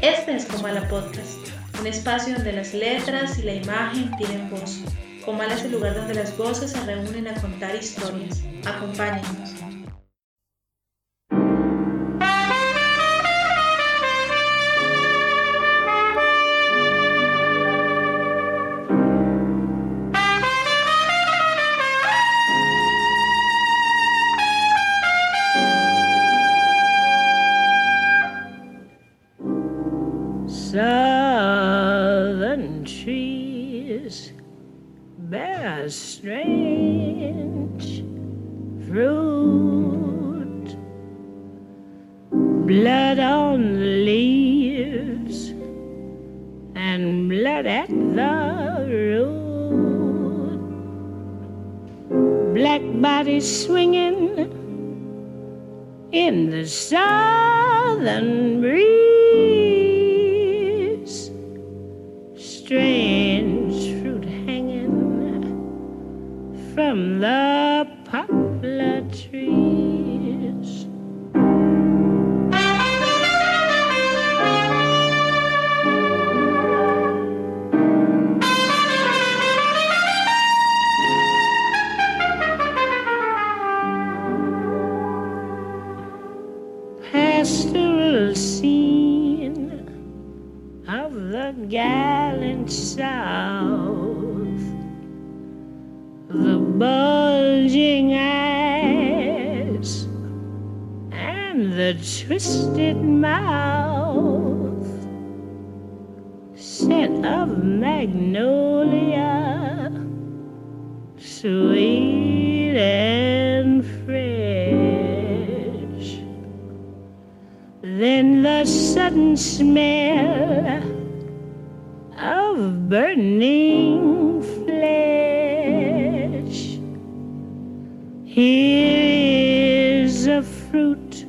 Este es Comala Podcast, un espacio donde las letras y la imagen tienen voz. Comala es el lugar donde las voces se reúnen a contar historias. Acompáñenos. Swinging in the southern fresh. Then the sudden smell of burning flesh. Here is a fruit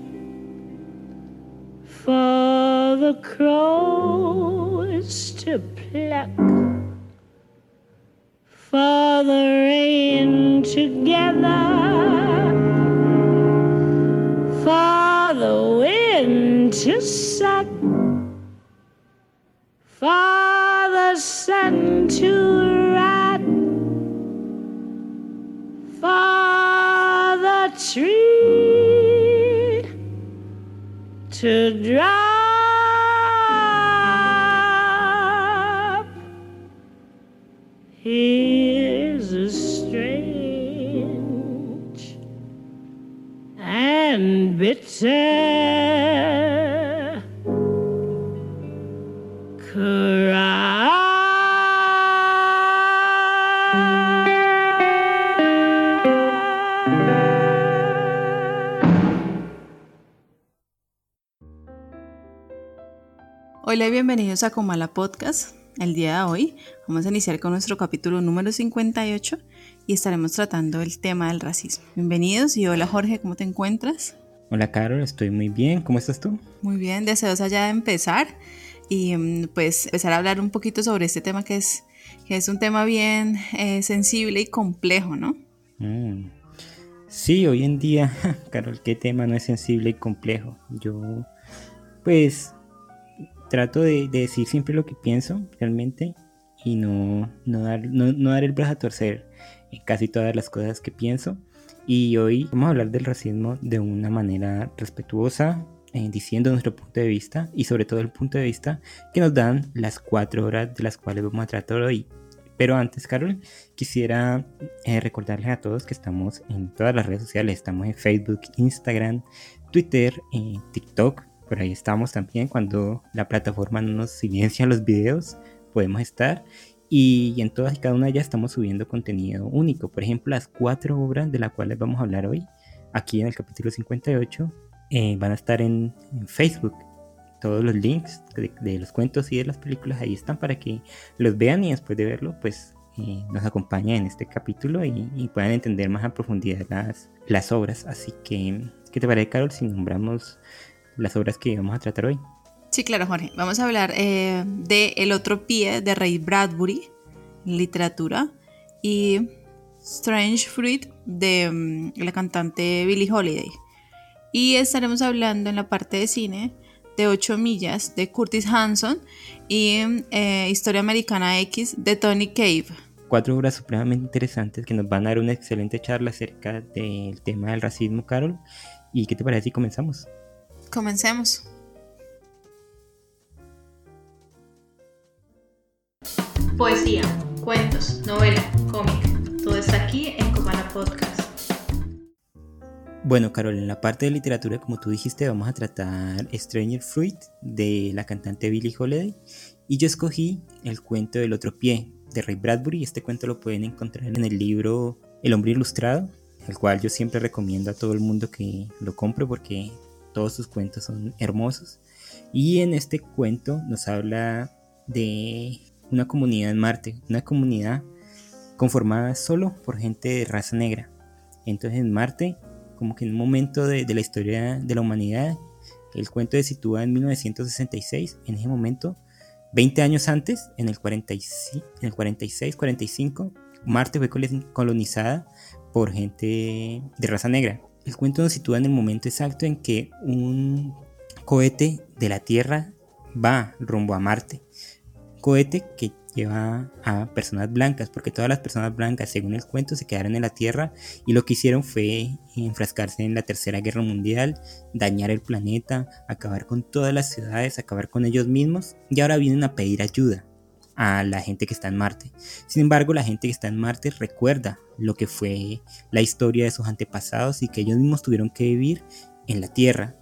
for the crows to pluck, for the rain together for the sun to rot, for the tree to drop. Here's a strange and bitter Hola y bienvenidos a Comala Podcast. El día de hoy vamos a iniciar con nuestro capítulo número 58 y estaremos tratando el tema del racismo. Bienvenidos y hola Jorge, ¿cómo te encuentras? Hola Carol, estoy muy bien. ¿Cómo estás tú? Muy bien, deseosa ya de empezar y mm, pues empezar a hablar un poquito sobre este tema que es, que es un tema bien eh, sensible y complejo, ¿no? Mm. Sí, hoy en día, Carol, ¿qué tema no es sensible y complejo? Yo, pues, trato de, de decir siempre lo que pienso realmente y no, no, dar, no, no dar el brazo a torcer en casi todas las cosas que pienso. Y hoy vamos a hablar del racismo de una manera respetuosa, eh, diciendo nuestro punto de vista y sobre todo el punto de vista que nos dan las cuatro horas de las cuales vamos a tratar hoy. Pero antes, Carol, quisiera eh, recordarles a todos que estamos en todas las redes sociales. Estamos en Facebook, Instagram, Twitter, eh, TikTok. Por ahí estamos también. Cuando la plataforma no nos silencia los videos, podemos estar. Y en todas y cada una de ellas estamos subiendo contenido único. Por ejemplo, las cuatro obras de las cuales vamos a hablar hoy, aquí en el capítulo 58, eh, van a estar en, Facebook. Todos los links de, los cuentos y de las películas ahí están para que los vean y después de verlo, pues eh, nos acompañen en este capítulo y, puedan entender más a profundidad las obras. Así que, ¿qué te parece, Carol, si nombramos las obras que vamos a tratar hoy? Sí, claro, Jorge. Vamos a hablar eh, de El otro pie de Ray Bradbury, literatura, y Strange Fruit de mm, la cantante Billie Holiday. Y estaremos hablando en la parte de cine de 8 millas de Curtis Hanson y eh, Historia Americana X de Tony Cave. Cuatro obras supremamente interesantes que nos van a dar una excelente charla acerca del tema del racismo, Carol. ¿Y qué te parece si comenzamos? Comencemos. Poesía, cuentos, novela, cómic. Todo está aquí en Comala Podcast. Bueno, Carol, en la parte de literatura, como tú dijiste, vamos a tratar Stranger Fruit de la cantante Billie Holiday. Y yo escogí el cuento del otro pie de Ray Bradbury. Este cuento lo pueden encontrar en el libro El hombre ilustrado, el cual yo siempre recomiendo a todo el mundo que lo compre porque todos sus cuentos son hermosos. Y en este cuento nos habla de una comunidad en Marte, una comunidad conformada solo por gente de raza negra. Entonces en Marte, como que en un momento de, la historia de la humanidad, el cuento se sitúa en 1966, en ese momento, 20 años antes, en el, 46, en el 46, 45, Marte fue colonizada por gente de raza negra. El cuento nos sitúa en el momento exacto en que un cohete de la Tierra va rumbo a Marte. Cohete que lleva a personas blancas, porque todas las personas blancas, según el cuento, se quedaron en la Tierra y lo que hicieron fue enfrascarse en la Tercera Guerra Mundial, dañar el planeta, acabar con todas las ciudades, acabar con ellos mismos y ahora vienen a pedir ayuda a la gente que está en Marte. Sin embargo, la gente que está en Marte recuerda lo que fue la historia de sus antepasados y que ellos mismos tuvieron que vivir en la Tierra.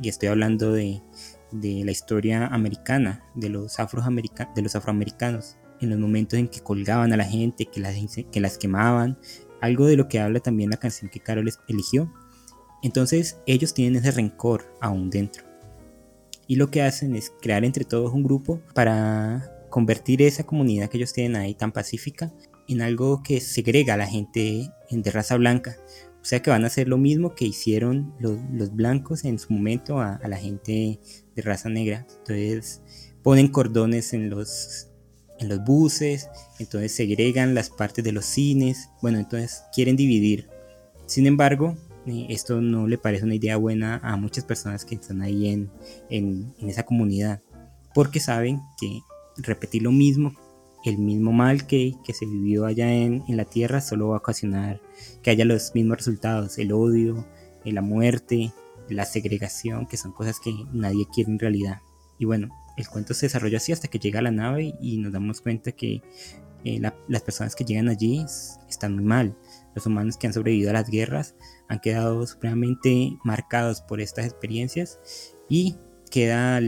Y estoy hablando de de la historia americana, de los, de los afroamericanos, en los momentos en que colgaban a la gente, que las, que las quemaban, algo de lo que habla también la canción que Carol eligió. Entonces ellos tienen ese rencor aún dentro. Y lo que hacen es crear entre todos un grupo para convertir esa comunidad que ellos tienen ahí tan pacífica en algo que segrega a la gente de raza blanca. O sea que van a hacer lo mismo que hicieron los, blancos en su momento a, la gente de raza negra. Entonces ponen cordones en los, en los buses, entonces segregan las partes de los cines. Bueno, entonces quieren dividir. Sin embargo, eh, esto no le parece una idea buena a muchas personas que están ahí en, en esa comunidad. Porque saben que repetir lo mismo el mismo mal que, se vivió allá en, la tierra solo va a ocasionar que haya los mismos resultados, el odio, la muerte, la segregación, que son cosas que nadie quiere en realidad. Y bueno, el cuento se desarrolla así hasta que llega la nave y nos damos cuenta que eh, las personas que llegan allí están muy mal. Los humanos que han sobrevivido a las guerras han quedado supremamente marcados por estas experiencias y queda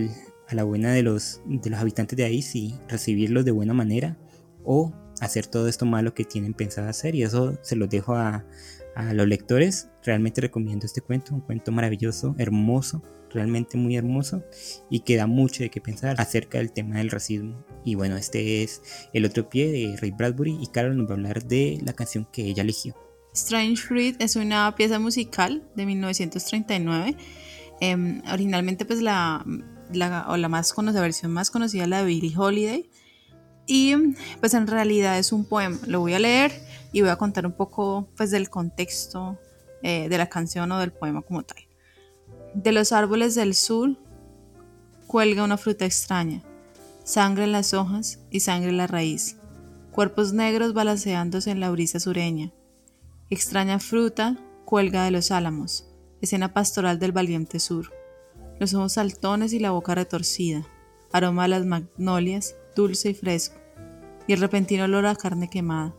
a la buena de los, de los habitantes de ahí, si recibirlos de buena manera o hacer todo esto malo que tienen pensado hacer. Y eso se lo dejo a, a los lectores. Realmente recomiendo este cuento, un cuento maravilloso, hermoso, realmente muy hermoso y que da mucho de qué pensar acerca del tema del racismo. Y bueno, este es El otro pie de Ray Bradbury y Carol nos va a hablar de la canción que ella eligió. Strange Fruit es una pieza musical de 1939. Em, originalmente pues la la, o la más conocida, versión más conocida, la de Billie Holiday. Y pues en realidad es un poema. Lo voy a leer y voy a contar un poco pues del contexto eh, de la canción o del poema como tal. De los árboles del sur cuelga una fruta extraña, sangre en las hojas y sangre en la raíz, cuerpos negros balanceándose en la brisa sureña. Extraña fruta cuelga de los álamos, escena pastoral del valiente sur los ojos saltones y la boca retorcida, aroma a las magnolias, dulce y fresco, y el repentino olor a carne quemada.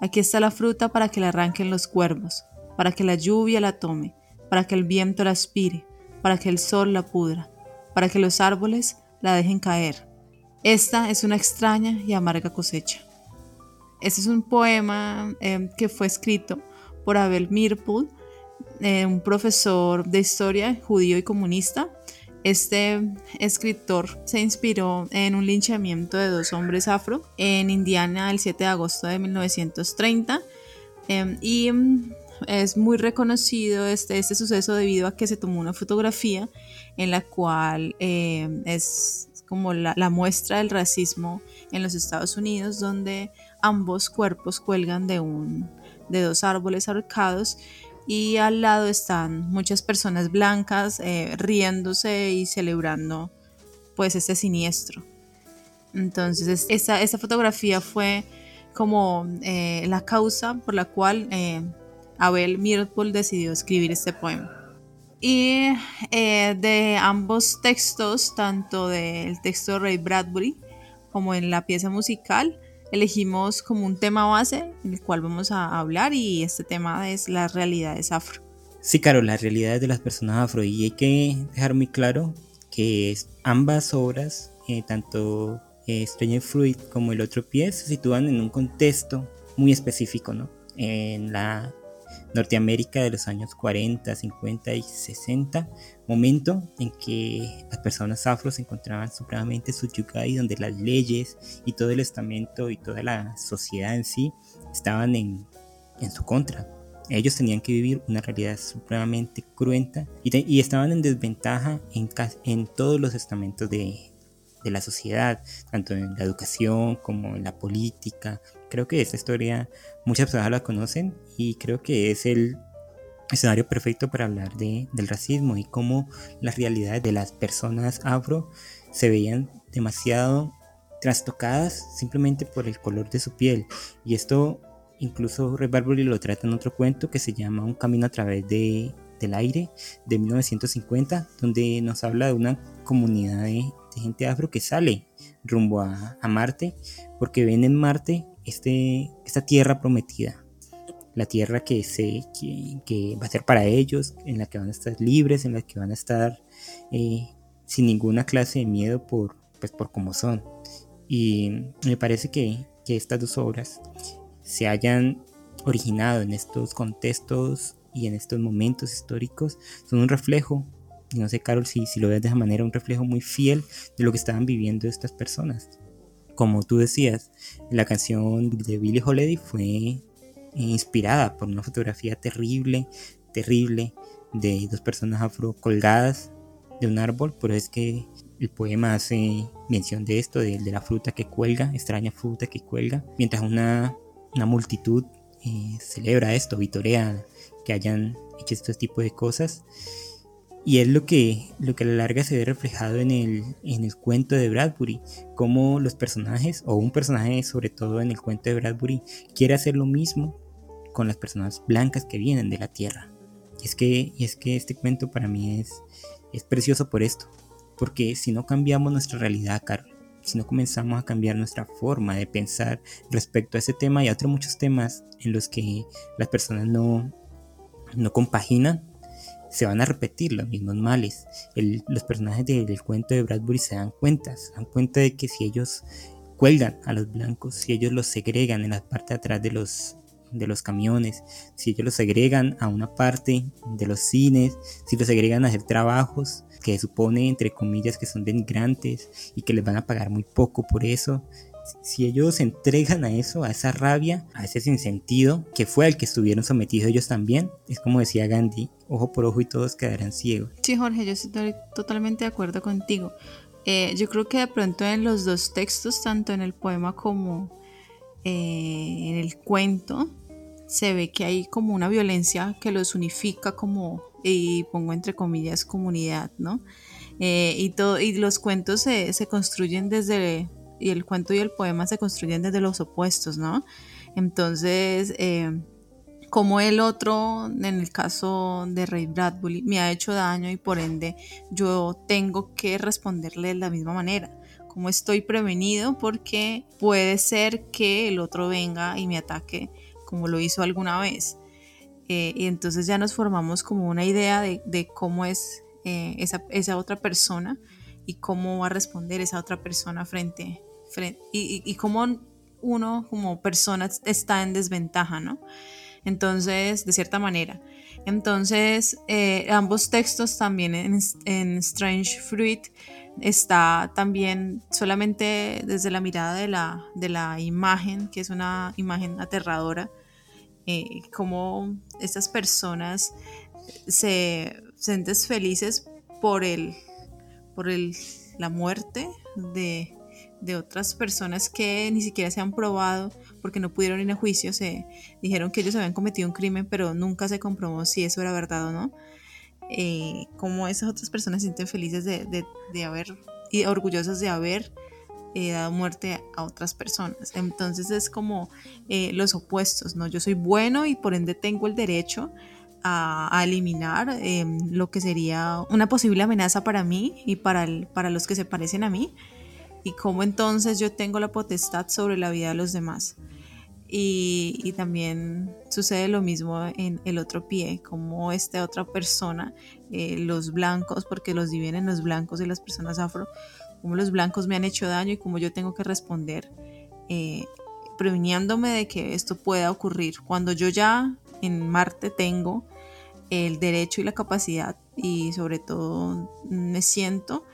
Aquí está la fruta para que la arranquen los cuervos, para que la lluvia la tome, para que el viento la aspire, para que el sol la pudra, para que los árboles la dejen caer. Esta es una extraña y amarga cosecha. Este es un poema eh, que fue escrito por Abel Mirpool eh, un profesor de historia judío y comunista. Este escritor se inspiró en un linchamiento de dos hombres afro en Indiana el 7 de agosto de 1930 em, y mm, es muy reconocido este, este suceso debido a que se tomó una fotografía en la cual em, es como la, la, muestra del racismo en los Estados Unidos donde ambos cuerpos cuelgan de, un, de dos árboles ahorcados y al lado están muchas personas blancas eh, riéndose y celebrando pues este siniestro. Entonces esa, esa fotografía fue como eh, la causa por la cual eh, Abel Mirpol decidió escribir este poema. Y de ambos textos, tanto del texto de Ray Bradbury como en la pieza musical, elegimos como un tema base en el cual vamos a hablar y este tema es las realidades afro. Sí, claro, las realidades de las personas afro y hay que dejar muy claro que ambas obras, tanto eh, Stranger Fruit como el otro pie se sitúan en un contexto muy específico, ¿no? En la Norteamérica de los años 40, 50 y 60, momento en que las personas afro se encontraban supremamente subyugadas y donde las leyes y todo el estamento y toda la sociedad en sí estaban en, en su contra. Ellos tenían que vivir una realidad supremamente cruenta y, y estaban en desventaja en, en todos los estamentos de, de la sociedad, tanto en la educación como en la política. Creo que esta historia muchas personas la conocen y creo que es el escenario perfecto para hablar de, del racismo y cómo las realidades de las personas afro se veían demasiado trastocadas simplemente por el color de su piel. Y esto incluso Ray Bradbury lo trata en otro cuento que se llama Un camino a través de, del aire de 1950, donde nos habla de una comunidad de, de gente afro que sale rumbo a, Marte porque ven en Marte este, esta tierra prometida. La tierra que, se, que, va a ser para ellos, en la que van a estar libres, en la que van a estar eh, sin ninguna clase de miedo por, pues, por cómo son. Y me parece que, que estas dos obras se hayan originado en estos contextos y en estos momentos históricos son un reflejo no sé, Carol, si, si lo ves de esa manera, un reflejo muy fiel de lo que estaban viviendo estas personas. Como tú decías, la canción de Billie Holiday fue inspirada por una fotografía terrible, terrible, de dos personas afro colgadas de un árbol, pero es que el poema hace mención de esto, de, la fruta que cuelga, extraña fruta que cuelga, mientras una, multitud eh, celebra esto, vitorea que hayan hecho este tipo de cosas y es lo que, lo que a la larga se ve reflejado en el, en el cuento de Bradbury, como los personajes, o un personaje sobre todo en el cuento de Bradbury, quiere hacer lo mismo con las personas blancas que vienen de la tierra. Y es que, es que este cuento para mí es, es precioso por esto, porque si no cambiamos nuestra realidad, Carol, si no comenzamos a cambiar nuestra forma de pensar respecto a ese tema y a otros muchos temas en los que las personas no, no compaginan, se van a repetir los mismos males. los personajes del cuento de Bradbury se dan cuenta, se dan cuenta de que si ellos cuelgan a los blancos, si ellos los segregan en la parte de atrás de los, de los camiones, si ellos los segregan a una parte de los cines, si los segregan a hacer trabajos que supone entre comillas que son denigrantes y que les van a pagar muy poco por eso, si ellos se entregan a eso, a esa rabia, a ese sinsentido, que fue al que estuvieron sometidos ellos también, es como decía Gandhi, ojo por ojo y todos quedarán ciegos. Sí, Jorge, yo estoy totalmente de acuerdo contigo. Eh, yo creo que de pronto en los dos textos, tanto en el poema como eh, en el cuento, se ve que hay como una violencia que los unifica como, y pongo entre comillas, comunidad, ¿no? Eh, y, todo, y los cuentos se, se construyen desde y el cuento y el poema se construyen desde los opuestos, ¿no? Entonces, eh, como el otro, en el caso de Ray Bradbury, me ha hecho daño y por ende yo tengo que responderle de la misma manera. Como estoy prevenido porque puede ser que el otro venga y me ataque como lo hizo alguna vez. Eh, y entonces ya nos formamos como una idea de, cómo es eh, esa, esa, otra persona y cómo va a responder esa otra persona frente, y, y, cómo uno como persona está en desventaja, ¿no? Entonces, de cierta manera. Entonces, eh, ambos textos también en, Strange Fruit está también solamente desde la mirada de la, de la imagen, que es una imagen aterradora, eh, como estas personas se sienten felices por, el, por el, la muerte de, de otras personas que ni siquiera se han probado porque no pudieron ir a juicio, se dijeron que ellos habían cometido un crimen, pero nunca se comprobó si eso era verdad o no. Eh, como esas otras personas se sienten felices de, de, de haber y orgullosas de haber eh, dado muerte a otras personas. Entonces es como eh, los opuestos, ¿no? Yo soy bueno y por ende tengo el derecho a, a eliminar eh, lo que sería una posible amenaza para mí y para, el, para los que se parecen a mí. Y cómo entonces yo tengo la potestad sobre la vida de los demás. Y, también sucede lo mismo en el otro pie, como esta otra persona, eh, los blancos, porque los dividen los blancos y las personas afro, cómo los blancos me han hecho daño y cómo yo tengo que responder, eh, previniéndome de que esto pueda ocurrir. Cuando yo ya en Marte tengo el derecho y la capacidad y sobre todo me siento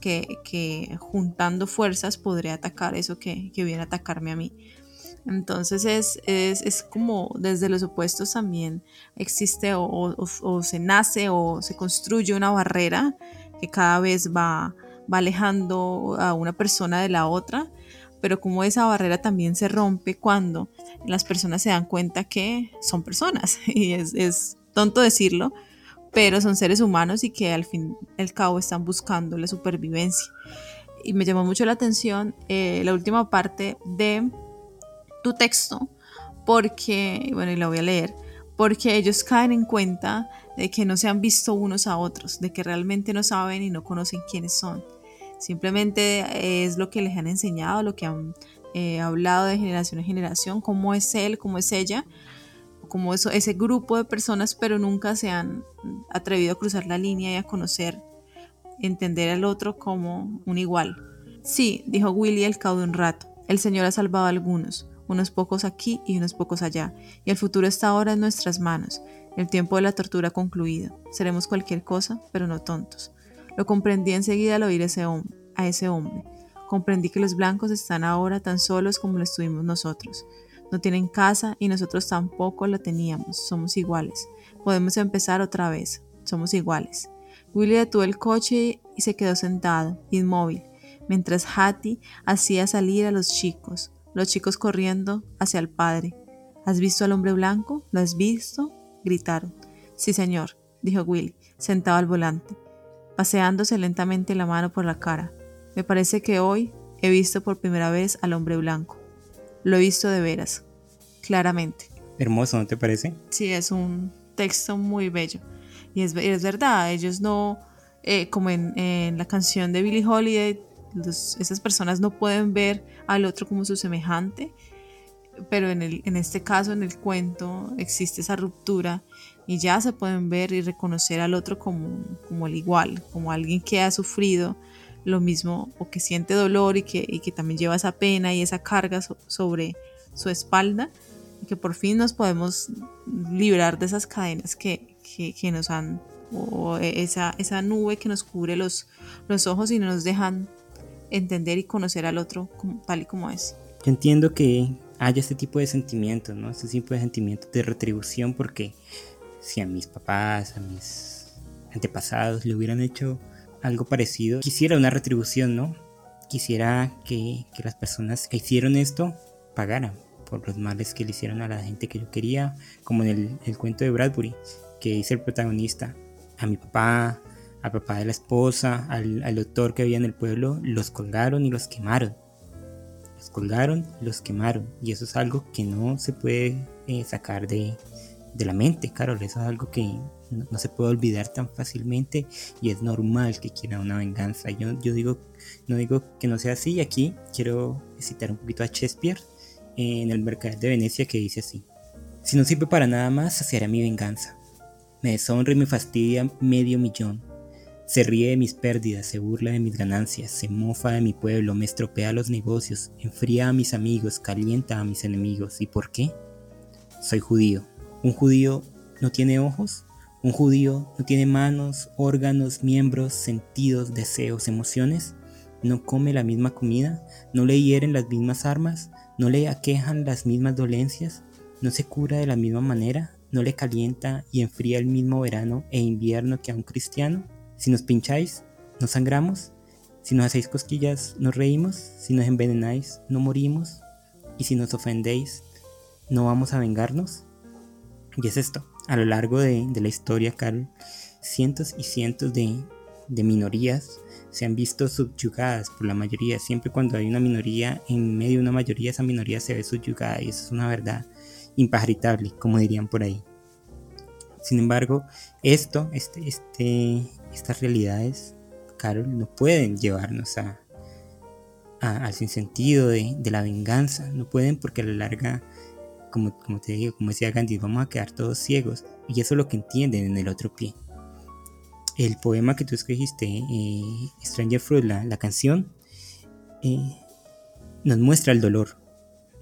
que, juntando fuerzas podré atacar eso que, que, viene a atacarme a mí. Entonces es, es, es como desde los opuestos también existe o, o, o, se nace o se construye una barrera que cada vez va, va alejando a una persona de la otra, pero como esa barrera también se rompe cuando las personas se dan cuenta que son personas, y es, es tonto decirlo, pero son seres humanos y que al fin y al cabo están buscando la supervivencia. Y me llamó mucho la atención eh, la última parte de tu texto, porque, bueno, y la voy a leer, porque ellos caen en cuenta de que no se han visto unos a otros, de que realmente no saben y no conocen quiénes son. Simplemente es lo que les han enseñado, lo que han eh, hablado de generación en generación, cómo es él, cómo es ella, como eso, ese grupo de personas, pero nunca se han atrevido a cruzar la línea y a conocer, entender al otro como un igual. Sí, dijo Willy al cabo de un rato, el Señor ha salvado a algunos, unos pocos aquí y unos pocos allá, y el futuro está ahora en nuestras manos. El tiempo de la tortura ha concluido. Seremos cualquier cosa, pero no tontos. Lo comprendí enseguida al oír ese a ese hombre. Comprendí que los blancos están ahora tan solos como lo estuvimos nosotros. No tienen casa y nosotros tampoco la teníamos. Somos iguales. Podemos empezar otra vez. Somos iguales. Willy detuvo el coche y se quedó sentado, inmóvil, mientras Hattie hacía salir a los chicos, los chicos corriendo hacia el padre. ¿Has visto al hombre blanco? ¿Lo has visto? gritaron. Sí, señor, dijo Willy, sentado al volante paseándose lentamente la mano por la cara. Me parece que hoy he visto por primera vez al hombre blanco. Lo he visto de veras, claramente. Hermoso, ¿no te parece? Sí, es un texto muy bello. Y es, es verdad, ellos no, eh, como en, en, la canción de Billie Holiday, los, esas personas no pueden ver al otro como su semejante, pero en, el, en este caso, en el cuento, existe esa ruptura y ya se pueden ver y reconocer al otro como, como el igual, como alguien que ha sufrido lo mismo o que siente dolor y que, que también lleva esa pena y esa carga so, sobre su espalda y que por fin nos podemos librar de esas cadenas que, que, que nos han o esa, esa nube que nos cubre los, los ojos y no nos dejan entender y conocer al otro tal y como es. Yo entiendo que haya este tipo de sentimientos, ¿no? Este tipo de sentimientos de retribución porque si a mis papás, a mis antepasados le hubieran hecho algo parecido, quisiera una retribución, ¿no? Quisiera que, que las personas que hicieron esto pagaran por los males que le hicieron a la gente que yo quería, como en el, el cuento de Bradbury, que dice el protagonista, a mi papá, al papá de la esposa, al, al doctor que había en el pueblo, los colgaron y los quemaron. Los colgaron y los quemaron. Y eso es algo que no se puede eh, sacar de, de la mente, Carol. Eso es algo que no, se puede olvidar tan fácilmente y es normal que quiera una venganza. Yo, yo digo, no digo que no sea así. Y aquí quiero citar un poquito a Shakespeare en el Mercader de Venecia que dice así. Si no sirve para nada más, saciará mi venganza. Me deshonra y me fastidia medio millón. Se ríe de mis pérdidas, se burla de mis ganancias, se mofa de mi pueblo, me estropea los negocios, enfría a mis amigos, calienta a mis enemigos. ¿Y por qué? Soy judío. ¿Un judío no tiene ojos? ¿Un judío no tiene manos, órganos, miembros, sentidos, deseos, emociones? ¿No come la misma comida? ¿No le hieren las mismas armas? ¿No le aquejan las mismas dolencias? ¿No se cura de la misma manera? ¿No le calienta y enfría el mismo verano e invierno que a un cristiano? Si nos pincháis, ¿no sangramos? Si nos hacéis cosquillas, nos reímos. Si nos envenenáis, no morimos. Y si nos ofendéis, no vamos a vengarnos. Y es esto. A lo largo de, la historia, Carol, cientos y cientos de, minorías se han visto subyugadas por la mayoría. Siempre cuando hay una minoría en medio de una mayoría, esa minoría se ve subyugada y eso es una verdad impajaritable, como dirían por ahí. Sin embargo, esto, este, este, estas realidades Carol, no pueden llevarnos a, al sinsentido de, de, la venganza. No pueden porque a la larga, como, como te digo, como decía Gandhi, vamos a quedar todos ciegos. Y eso es lo que entienden en el otro pie. El poema que tú escogiste, eh, Stranger Fruit, la, canción, eh, nos muestra el dolor.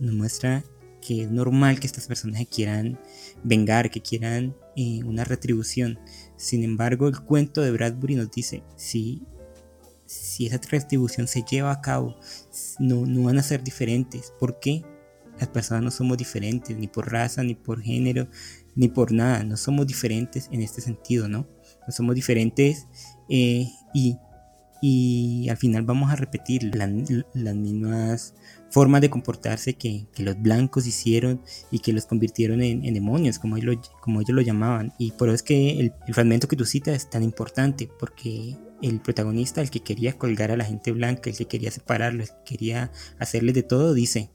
Nos muestra que es normal que estas personas quieran vengar, que quieran eh, una retribución. Sin embargo, el cuento de Bradbury nos dice, si, si esa retribución se lleva a cabo, no, no van a ser diferentes. ¿Por qué? Las personas no somos diferentes, ni por raza, ni por género, ni por nada. No somos diferentes en este sentido, ¿no? No somos diferentes eh, y, y, al final vamos a repetir las mismas formas de comportarse que, los blancos hicieron y que los convirtieron en, demonios, como ellos, lo, como ellos lo llamaban. Y por eso es que el, fragmento que tú citas es tan importante, porque el protagonista, el que quería colgar a la gente blanca, el que quería separarlos, el que quería hacerles de todo, dice,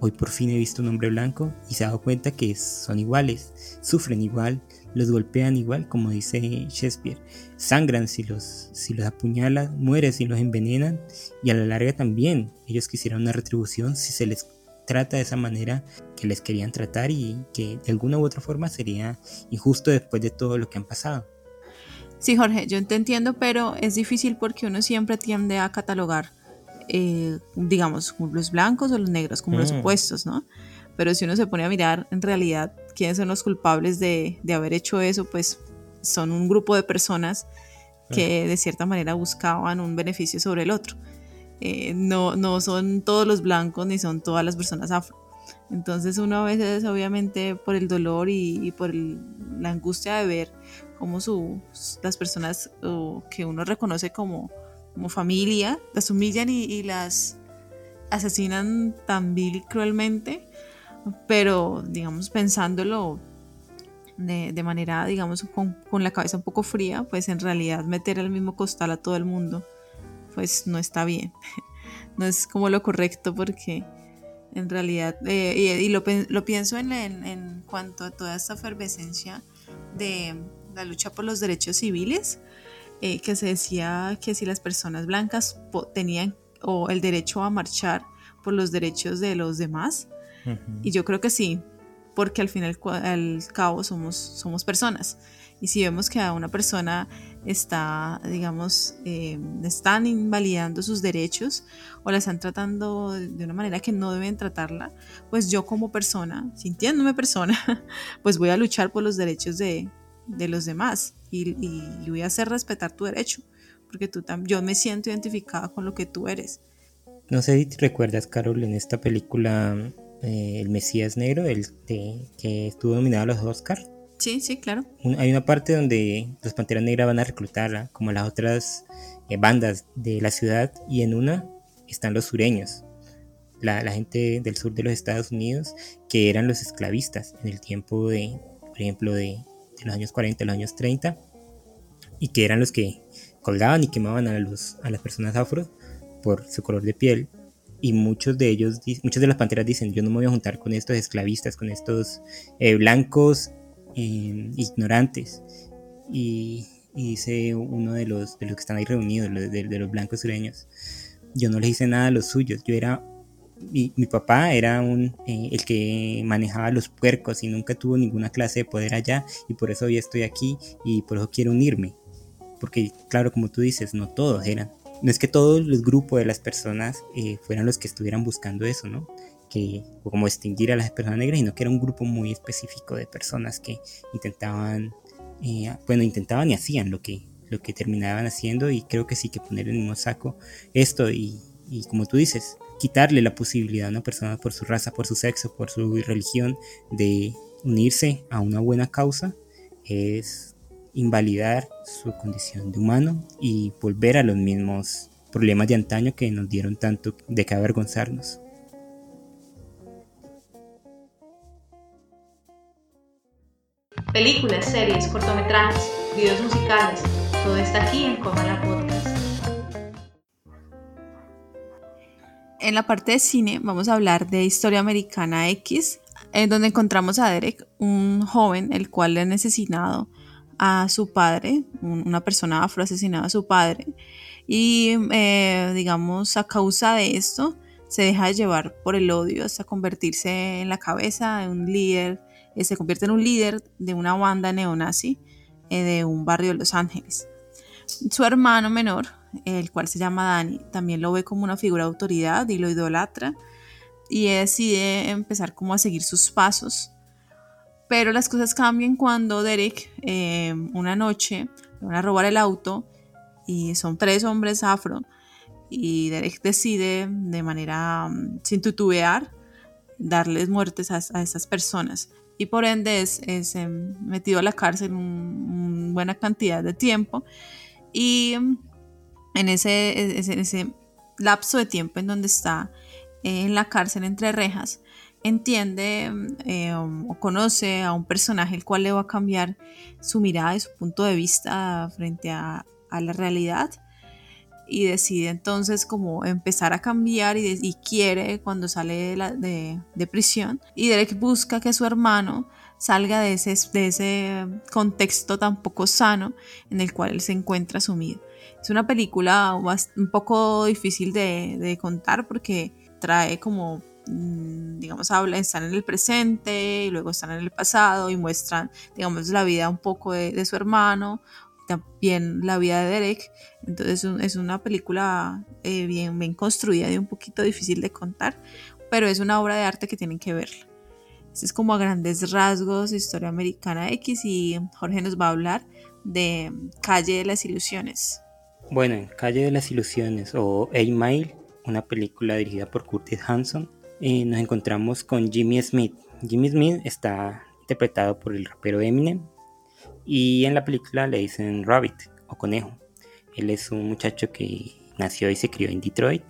hoy por fin he visto un hombre blanco y se ha dado cuenta que son iguales, sufren igual, los golpean igual, como dice Shakespeare. Sangran si los, si los apuñalan, mueren si los envenenan y a la larga también ellos quisieran una retribución si se les trata de esa manera que les querían tratar y que de alguna u otra forma sería injusto después de todo lo que han pasado. Sí, Jorge, yo entiendo, pero es difícil porque uno siempre tiende a catalogar, eh, digamos, los blancos o los negros como los mm. opuestos, ¿no? Pero si uno se pone a mirar en realidad quiénes son los culpables de, haber hecho eso, pues son un grupo de personas que de cierta manera buscaban un beneficio sobre el otro. Eh, no, no son todos los blancos ni son todas las personas afro. Entonces uno a veces obviamente por el dolor y, por la angustia de ver cómo su, las personas que uno reconoce como, como familia las humillan y, y las asesinan tan vil y cruelmente, pero digamos pensándolo de, manera, digamos, con, la cabeza un poco fría, pues en realidad meter al mismo costal a todo el mundo, pues no está bien. no es como lo correcto porque en realidad, eh, y, lo, pienso en, en, cuanto a toda esta efervescencia de la lucha por los derechos civiles, eh, que se decía que si las personas blancas tenían o el derecho a marchar por los derechos de los demás, y yo creo que sí, porque al fin y al cabo somos, somos personas. Y si vemos que a una persona está, digamos, eh, están invalidando sus derechos o la están tratando de una manera que no deben tratarla, pues yo como persona, sintiéndome persona, pues voy a luchar por los derechos de, de los demás y, y, voy a hacer respetar tu derecho, porque tú yo me siento identificada con lo que tú eres. No sé si te recuerdas, Carol, en esta película eh, el Mesías Negro, el que estuvo nominado a los Oscars. Sí, sí, claro. hay una parte donde los Panteras Negras van a reclutarla, como las otras eh, bandas de la ciudad, y en una están los sureños, la, gente del sur de los Estados Unidos, que eran los esclavistas en el tiempo de, por ejemplo, de, los años 40, los años 30, y que eran los que colgaban y quemaban a, los, las personas afro por su color de piel y muchos de ellos, muchas de las panteras dicen, yo no me voy a juntar con estos esclavistas, con estos eh, blancos em, ignorantes. Y, dice uno de los, de que están ahí reunidos, de, los blancos sureños, yo no les hice nada a los suyos, yo era, mi, mi papá era un, eh, el que manejaba los puercos y nunca tuvo ninguna clase de poder allá y por eso hoy estoy aquí y por eso quiero unirme. Porque claro, como tú dices, no todos eran no es que todo el grupo de las personas eh, fueran los que estuvieran buscando eso, ¿no? Que, como extinguir a las personas negras, sino que era un grupo muy específico de personas que intentaban, eh, bueno, intentaban y hacían lo que, lo que terminaban haciendo y creo que sí que poner en el mismo saco esto y, y como tú dices, quitarle la posibilidad a una persona por su raza, por su sexo, por su religión de unirse a una buena causa es invalidar su condición de humano y volver a los mismos problemas de antaño que nos dieron tanto de que avergonzarnos. Películas, series, cortometrajes, videos musicales, todo está aquí en Coma Podcast. En la parte de cine vamos a hablar de Historia Americana X, en donde encontramos a Derek, un joven el cual le ha asesinado a su padre, una persona afro asesinado a su padre, y eh, digamos a causa de esto se deja llevar por el odio hasta convertirse en la cabeza de un líder eh, se convierte en un líder de una banda neonazi eh, de un barrio de Los Ángeles. Su hermano menor, el cual se llama Danny, también lo ve como una figura de autoridad y lo idolatra y decide empezar como a seguir sus pasos. Pero las cosas cambian cuando Derek eh, una noche le van a robar el auto y son tres hombres afro y Derek decide de manera mm, sin tutubear darles muertes a, a esas personas y por ende es, em, metido a la cárcel una buena cantidad de tiempo y em, en ese, ese, lapso de tiempo en donde está en la cárcel entre rejas, entiende em, o conoce a un personaje el cual le va a cambiar su mirada y su punto de vista frente a, a la realidad y decide entonces como empezar a cambiar y, quiere cuando sale de, de, prisión y Derek busca que su hermano salga de ese, de ese contexto tan poco sano en el cual él se encuentra sumido. Es una película un poco difícil de, contar porque trae como mm, digamos, habla, están en el presente y luego están en el pasado y muestran, digamos, la vida un poco de, de su hermano, también la vida de Derek. Entonces es una película eh, bien, bien construida y un poquito difícil de contar, pero es una obra de arte que tienen que verla. Este es como a grandes rasgos historia americana X y Jorge nos va a hablar de Calle de las Ilusiones. Bueno, en Calle de las Ilusiones o A Mile, una película dirigida por Curtis Hanson, eh, nos encontramos con Jimmy Smith. Jimmy Smith está interpretado por el rapero Eminem y en la película le dicen Rabbit o conejo. Él es un muchacho que nació y se crió en Detroit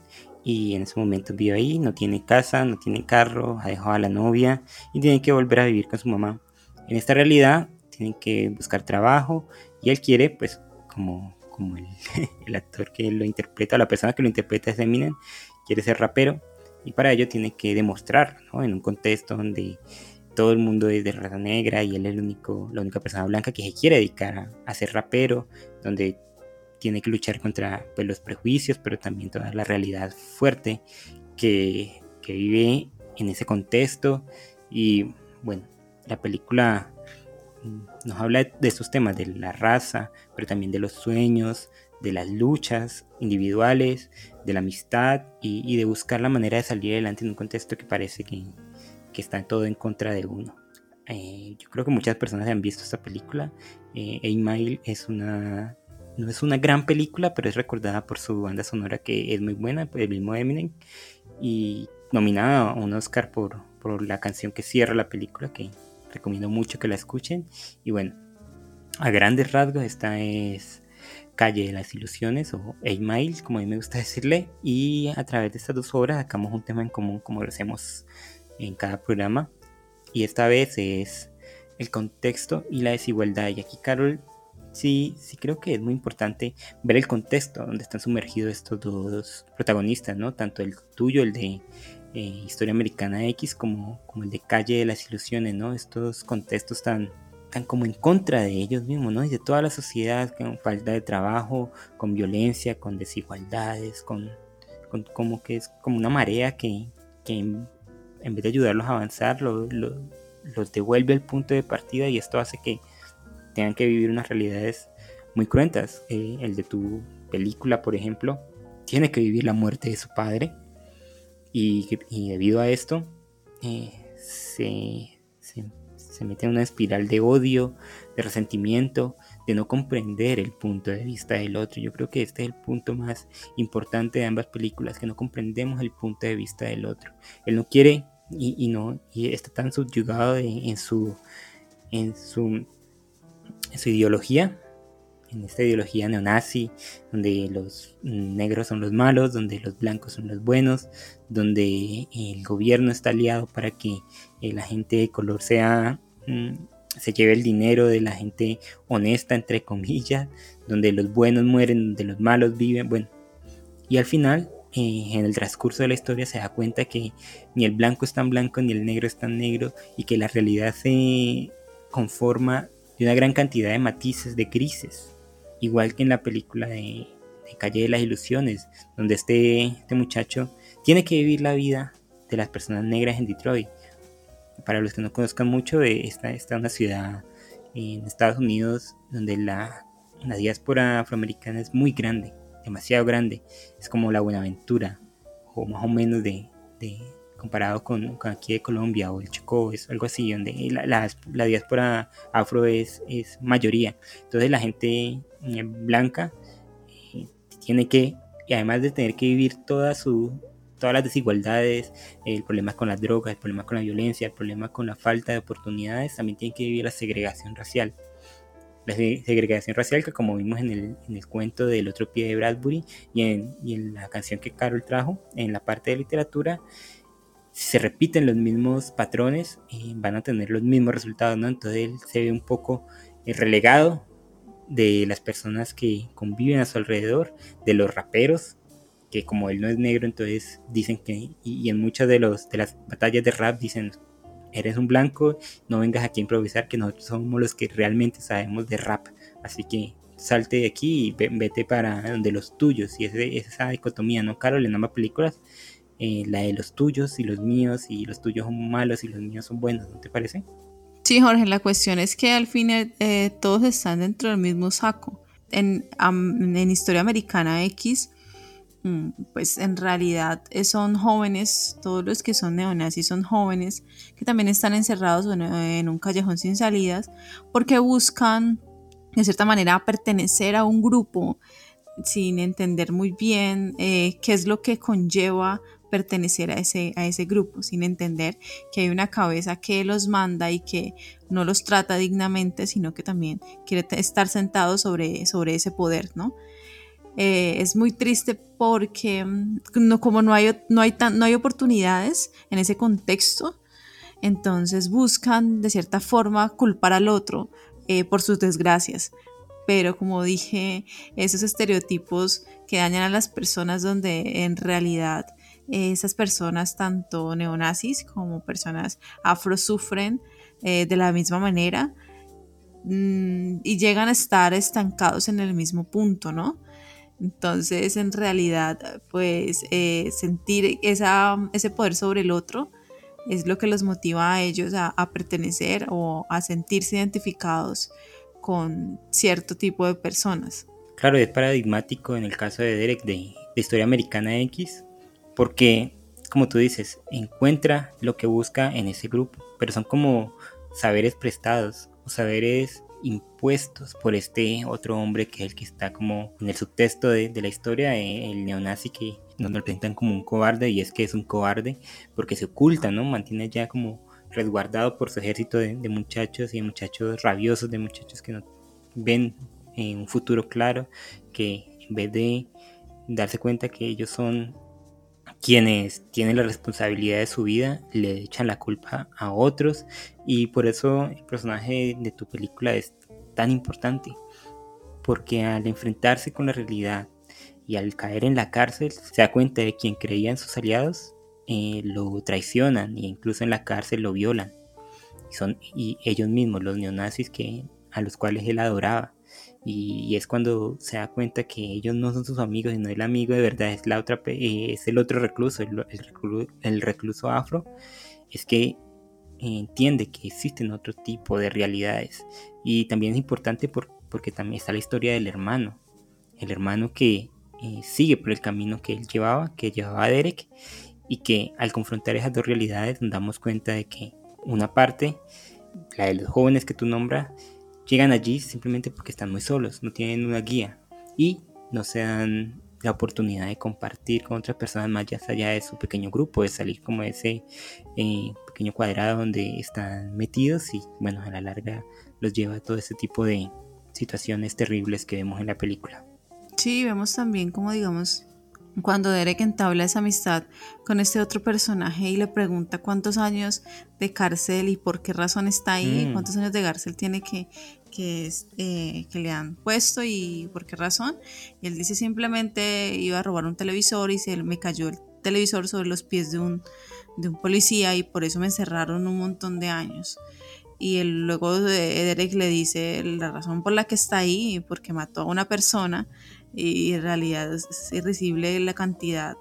y en ese momento vive ahí, no tiene casa, no tiene carro, ha dejado a la novia y tiene que volver a vivir con su mamá. En esta realidad tiene que buscar trabajo y él quiere, pues como, como el, el actor que lo interpreta, la persona que lo interpreta es Eminem, quiere ser rapero y para ello tiene que demostrar ¿no? en un contexto donde todo el mundo es de raza negra y él es el único, la única persona blanca que se quiere dedicar a, ser rapero, donde tiene que luchar contra pues, los prejuicios, pero también toda la realidad fuerte que, que vive en ese contexto. Y bueno, la película mm, nos habla de estos temas, de la raza, pero también de los sueños, de las luchas individuales, de la amistad y, y de buscar la manera de salir adelante en un contexto que parece que, que está todo en contra de uno. Eh, yo creo que muchas personas han visto esta película. Eh, es una no es una gran película, pero es recordada por su banda sonora que es muy buena, el mismo Eminem, y nominada a un Oscar por, por la canción que cierra la película, que recomiendo mucho que la escuchen. Y bueno, a grandes rasgos esta es Calle de las Ilusiones o Eight Miles, como a mí me gusta decirle, y a través de estas dos obras sacamos un tema en común como lo hacemos en cada programa. Y esta vez es el contexto y la desigualdad. Y aquí, Carol, sí, sí creo que es muy importante ver el contexto donde están sumergidos estos dos protagonistas, ¿no? Tanto el tuyo, el de eh, Historia Americana X, como, como el de Calle de las Ilusiones, ¿no? Estos contextos tan, tan como en contra de ellos mismos, ¿no? Y de toda la sociedad, con falta de trabajo, con violencia, con desigualdades, con, con como que es como una marea que, que en vez de ayudarlos a avanzar, los devuelve al punto de partida y esto hace que tengan que vivir unas realidades muy cruentas. Eh, el de tu película, por ejemplo, tiene que vivir la muerte de su padre y, debido a esto eh, se, se, mete en una espiral de odio, de resentimiento, de no comprender el punto de vista del otro. Yo creo que este es el punto más importante de ambas películas, que no comprendemos el punto de vista del otro. Él no quiere y, no y está tan subyugado en, su en su su ideología en esta ideología neonazi, donde los negros son los malos, donde los blancos son los buenos, donde el gobierno está aliado para que eh, la gente de color sea mm, se lleve el dinero de la gente honesta entre comillas, donde los buenos mueren, donde los malos viven, bueno. Y al final, eh, en el transcurso de la historia se da cuenta que ni el blanco es tan blanco ni el negro es tan negro y que la realidad se conforma de una gran cantidad de matices, de grises igual que en la película de, Calle de las Ilusiones, donde este, este muchacho tiene que vivir la vida de las personas negras en Detroit. Para los que no conozcan mucho, eh, esta es una ciudad en Estados Unidos donde la, diáspora afroamericana es muy grande, demasiado grande. Es como la Buenaventura, o más o menos de, comparado con, aquí de Colombia o el Chocó, es algo así, donde la, diáspora afro es, es, mayoría. Entonces la gente eh, blanca eh, tiene que, y además de tener que vivir toda su, todas las desigualdades, el problema con las drogas, el problema con la violencia, el problema con la falta de oportunidades, también tiene que vivir la segregación racial. La segregación racial que como vimos en el, en el cuento del otro pie de Bradbury y en, y en la canción que Carol trajo, en la parte de literatura, se repiten los mismos patrones, y van a tener los mismos resultados, ¿no? Entonces él se ve un poco eh, relegado de las personas que conviven a su alrededor, de los raperos, que como él no es negro, entonces dicen que, y, en muchas de, los, de las batallas de rap dicen, eres un blanco, no vengas aquí a improvisar, que nosotros somos los que realmente sabemos de rap, así que salte de aquí y vete para donde los tuyos, y esa dicotomía, ¿no? Carol en ambas películas eh, la de los tuyos y los míos, y los tuyos son malos y los míos son buenos, ¿no te parece? Sí, Jorge, la cuestión es que al fin eh, todos están dentro del mismo saco. En, en Historia Americana X, mm, pues en realidad eh, son jóvenes, todos los que son neonazis son jóvenes, que también están encerrados en un callejón sin salidas, porque buscan de cierta manera pertenecer a un grupo sin entender muy bien qué es lo que conlleva pertenecer a ese, a ese grupo, sin entender que hay una cabeza que los manda y que no los trata dignamente, sino que también quiere estar sentado sobre, sobre ese poder, ¿no? Eh, es muy triste porque mm, no, como no hay, no, hay tan, no hay oportunidades en ese contexto, entonces buscan de cierta forma culpar al otro eh, por sus desgracias. Pero como dije, esos estereotipos que dañan a las personas donde en realidad esas personas, tanto neonazis como personas afro, sufren eh, de la misma manera mm, y llegan a estar estancados en el mismo punto, ¿no? Entonces, en realidad, pues eh, sentir ese poder sobre el otro es lo que los motiva a ellos a, pertenecer o a sentirse identificados con cierto tipo de personas. Claro, es paradigmático en el caso de Derek de, de Historia Americana X, porque, como tú dices, encuentra lo que busca en ese grupo, pero son como saberes prestados o saberes impuestos por este otro hombre que es el que está como en el subtexto de, la historia, eh, el neonazi que nos lo presentan como un cobarde y es que es un cobarde porque se oculta, ¿no? Mantiene ya como resguardado por su ejército de, muchachos y de muchachos rabiosos, de muchachos que no ven en un futuro claro, que en vez de darse cuenta que ellos son quienes tienen la responsabilidad de su vida le echan la culpa a otros y por eso el personaje de tu película es tan importante porque al enfrentarse con la realidad y al caer en la cárcel se da cuenta de quien creía en sus aliados eh, lo traicionan e incluso en la cárcel lo violan. Son y ellos mismos los neonazis que a los cuales él adoraba y, es cuando se da cuenta que ellos no son sus amigos, sino el amigo de verdad es la otra eh, es el otro recluso, el, recluso, afro, es que entiende que existen otro tipo de realidades. Y también es importante porque también está la historia del hermano, el hermano que eh, sigue por el camino que él llevaba, que llevaba a Derek, y que al confrontar esas dos realidades nos damos cuenta de que una parte, la de los jóvenes que tú nombras, llegan allí simplemente porque están muy solos, no tienen una guía y no se dan la oportunidad de compartir con otras personas más allá de su pequeño grupo, de salir como ese eh, pequeño cuadrado donde están metidos y bueno, a la larga los lleva a todo ese tipo de, situaciones terribles que vemos en la película. Sí, vemos también como digamos cuando Derek entabla esa amistad con este otro personaje y le pregunta cuántos años de cárcel y por qué razón está ahí, Mm. cuántos años de cárcel tiene que, que, es- eh, que le han puesto y por qué razón. Y él dice simplemente iba a robar un televisor y se me cayó el televisor sobre los pies de un, de un policía y por eso me encerraron un montón de años. Y él, luego de- Derek le dice la razón por la que está ahí, porque mató a una persona y en realidad es, irrisible la cantidad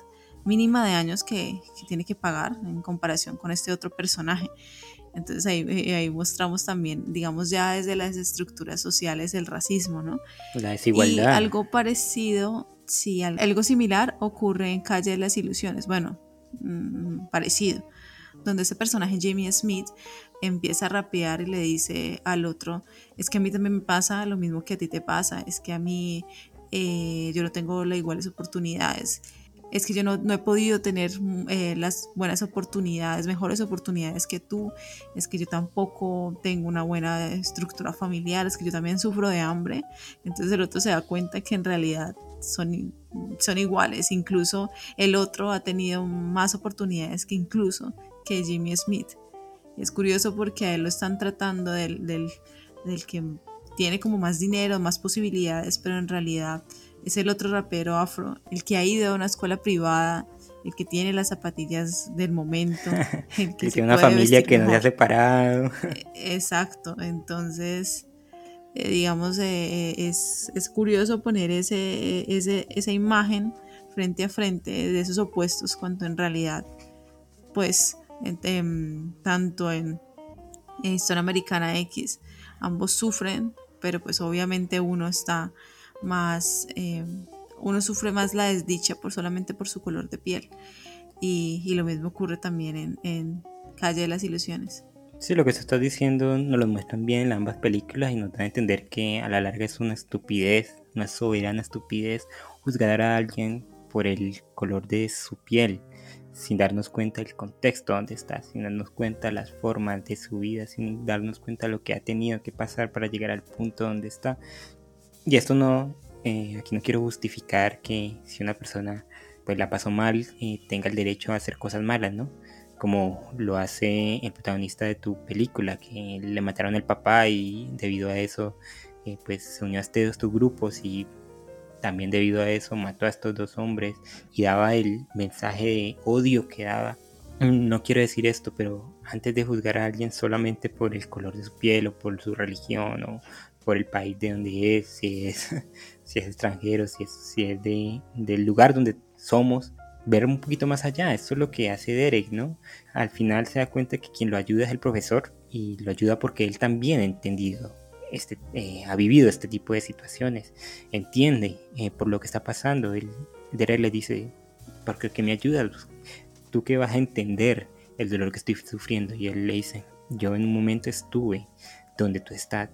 mínima de años que, que tiene que pagar en comparación con este otro personaje. Entonces ahí, eh, ahí mostramos también, digamos ya desde las estructuras sociales, el racismo, ¿no? La Y desigualdad. algo parecido, sí, al- algo similar ocurre en Calle de las Ilusiones. Bueno, mm, parecido. Donde ese personaje, Jamie Smith, empieza a rapear y le dice al otro, es que a mí también me pasa lo mismo que a ti te pasa, es que a mí eh, yo no tengo las iguales oportunidades, es que yo no, no he podido tener mm, eh, las buenas oportunidades, mejores oportunidades que tú, es que yo tampoco tengo una buena estructura familiar, es que yo también sufro de hambre. Entonces el otro se da cuenta que en realidad son, son iguales, incluso el otro ha tenido más oportunidades que incluso que Jimmy Smith. Es curioso porque a él lo están tratando del, del, del que tiene como más dinero, más posibilidades, pero en realidad es el otro rapero afro, el que ha ido a una escuela privada, el que tiene las zapatillas del momento, el que tiene una familia que no se ha separado. Exacto, entonces, eh, digamos, eh, es, es curioso poner ese, ese, esa imagen frente a frente de esos opuestos, cuando en realidad, pues, en- tanto en, en Historia Americana X, ambos sufren, pero pues obviamente uno está más, em, uno sufre más la desdicha por solamente por su color de piel. Y, y lo mismo ocurre también en, en Calle de las Ilusiones. Sí, lo que se está diciendo nos lo muestran bien en ambas películas y nos dan a entender que a la larga es una estupidez, una soberana estupidez, juzgar a alguien por el color de su piel, sin darnos cuenta del contexto donde está, sin darnos cuenta las formas de su vida, sin darnos cuenta lo que ha tenido que pasar para llegar al punto donde está. Y esto no, eh, aquí no quiero justificar que si una persona pues la pasó mal, eh, tenga el derecho a hacer cosas malas, ¿no? como lo hace el protagonista de tu película, que le mataron al papá y debido a eso eh, pues se unió a estos, estos grupos y también debido a eso mató a estos dos hombres y daba el mensaje de odio que daba. No quiero decir esto, pero antes de juzgar a alguien solamente por el color de su piel o por su religión o por el país de donde es, si es, si es extranjero, si es, si es de, del lugar donde somos, ver un poquito más allá. Eso es lo que hace Derek, ¿no? Al final se da cuenta que quien lo ayuda es el profesor y lo ayuda porque él también ha entendido, este, eh, ha vivido este tipo de situaciones, entiende eh, por lo que está pasando. Él, Derek le dice, ¿por qué me ayudas? Tú que vas a entender el dolor que estoy sufriendo. Y él le dice, yo en un momento estuve donde tú estás.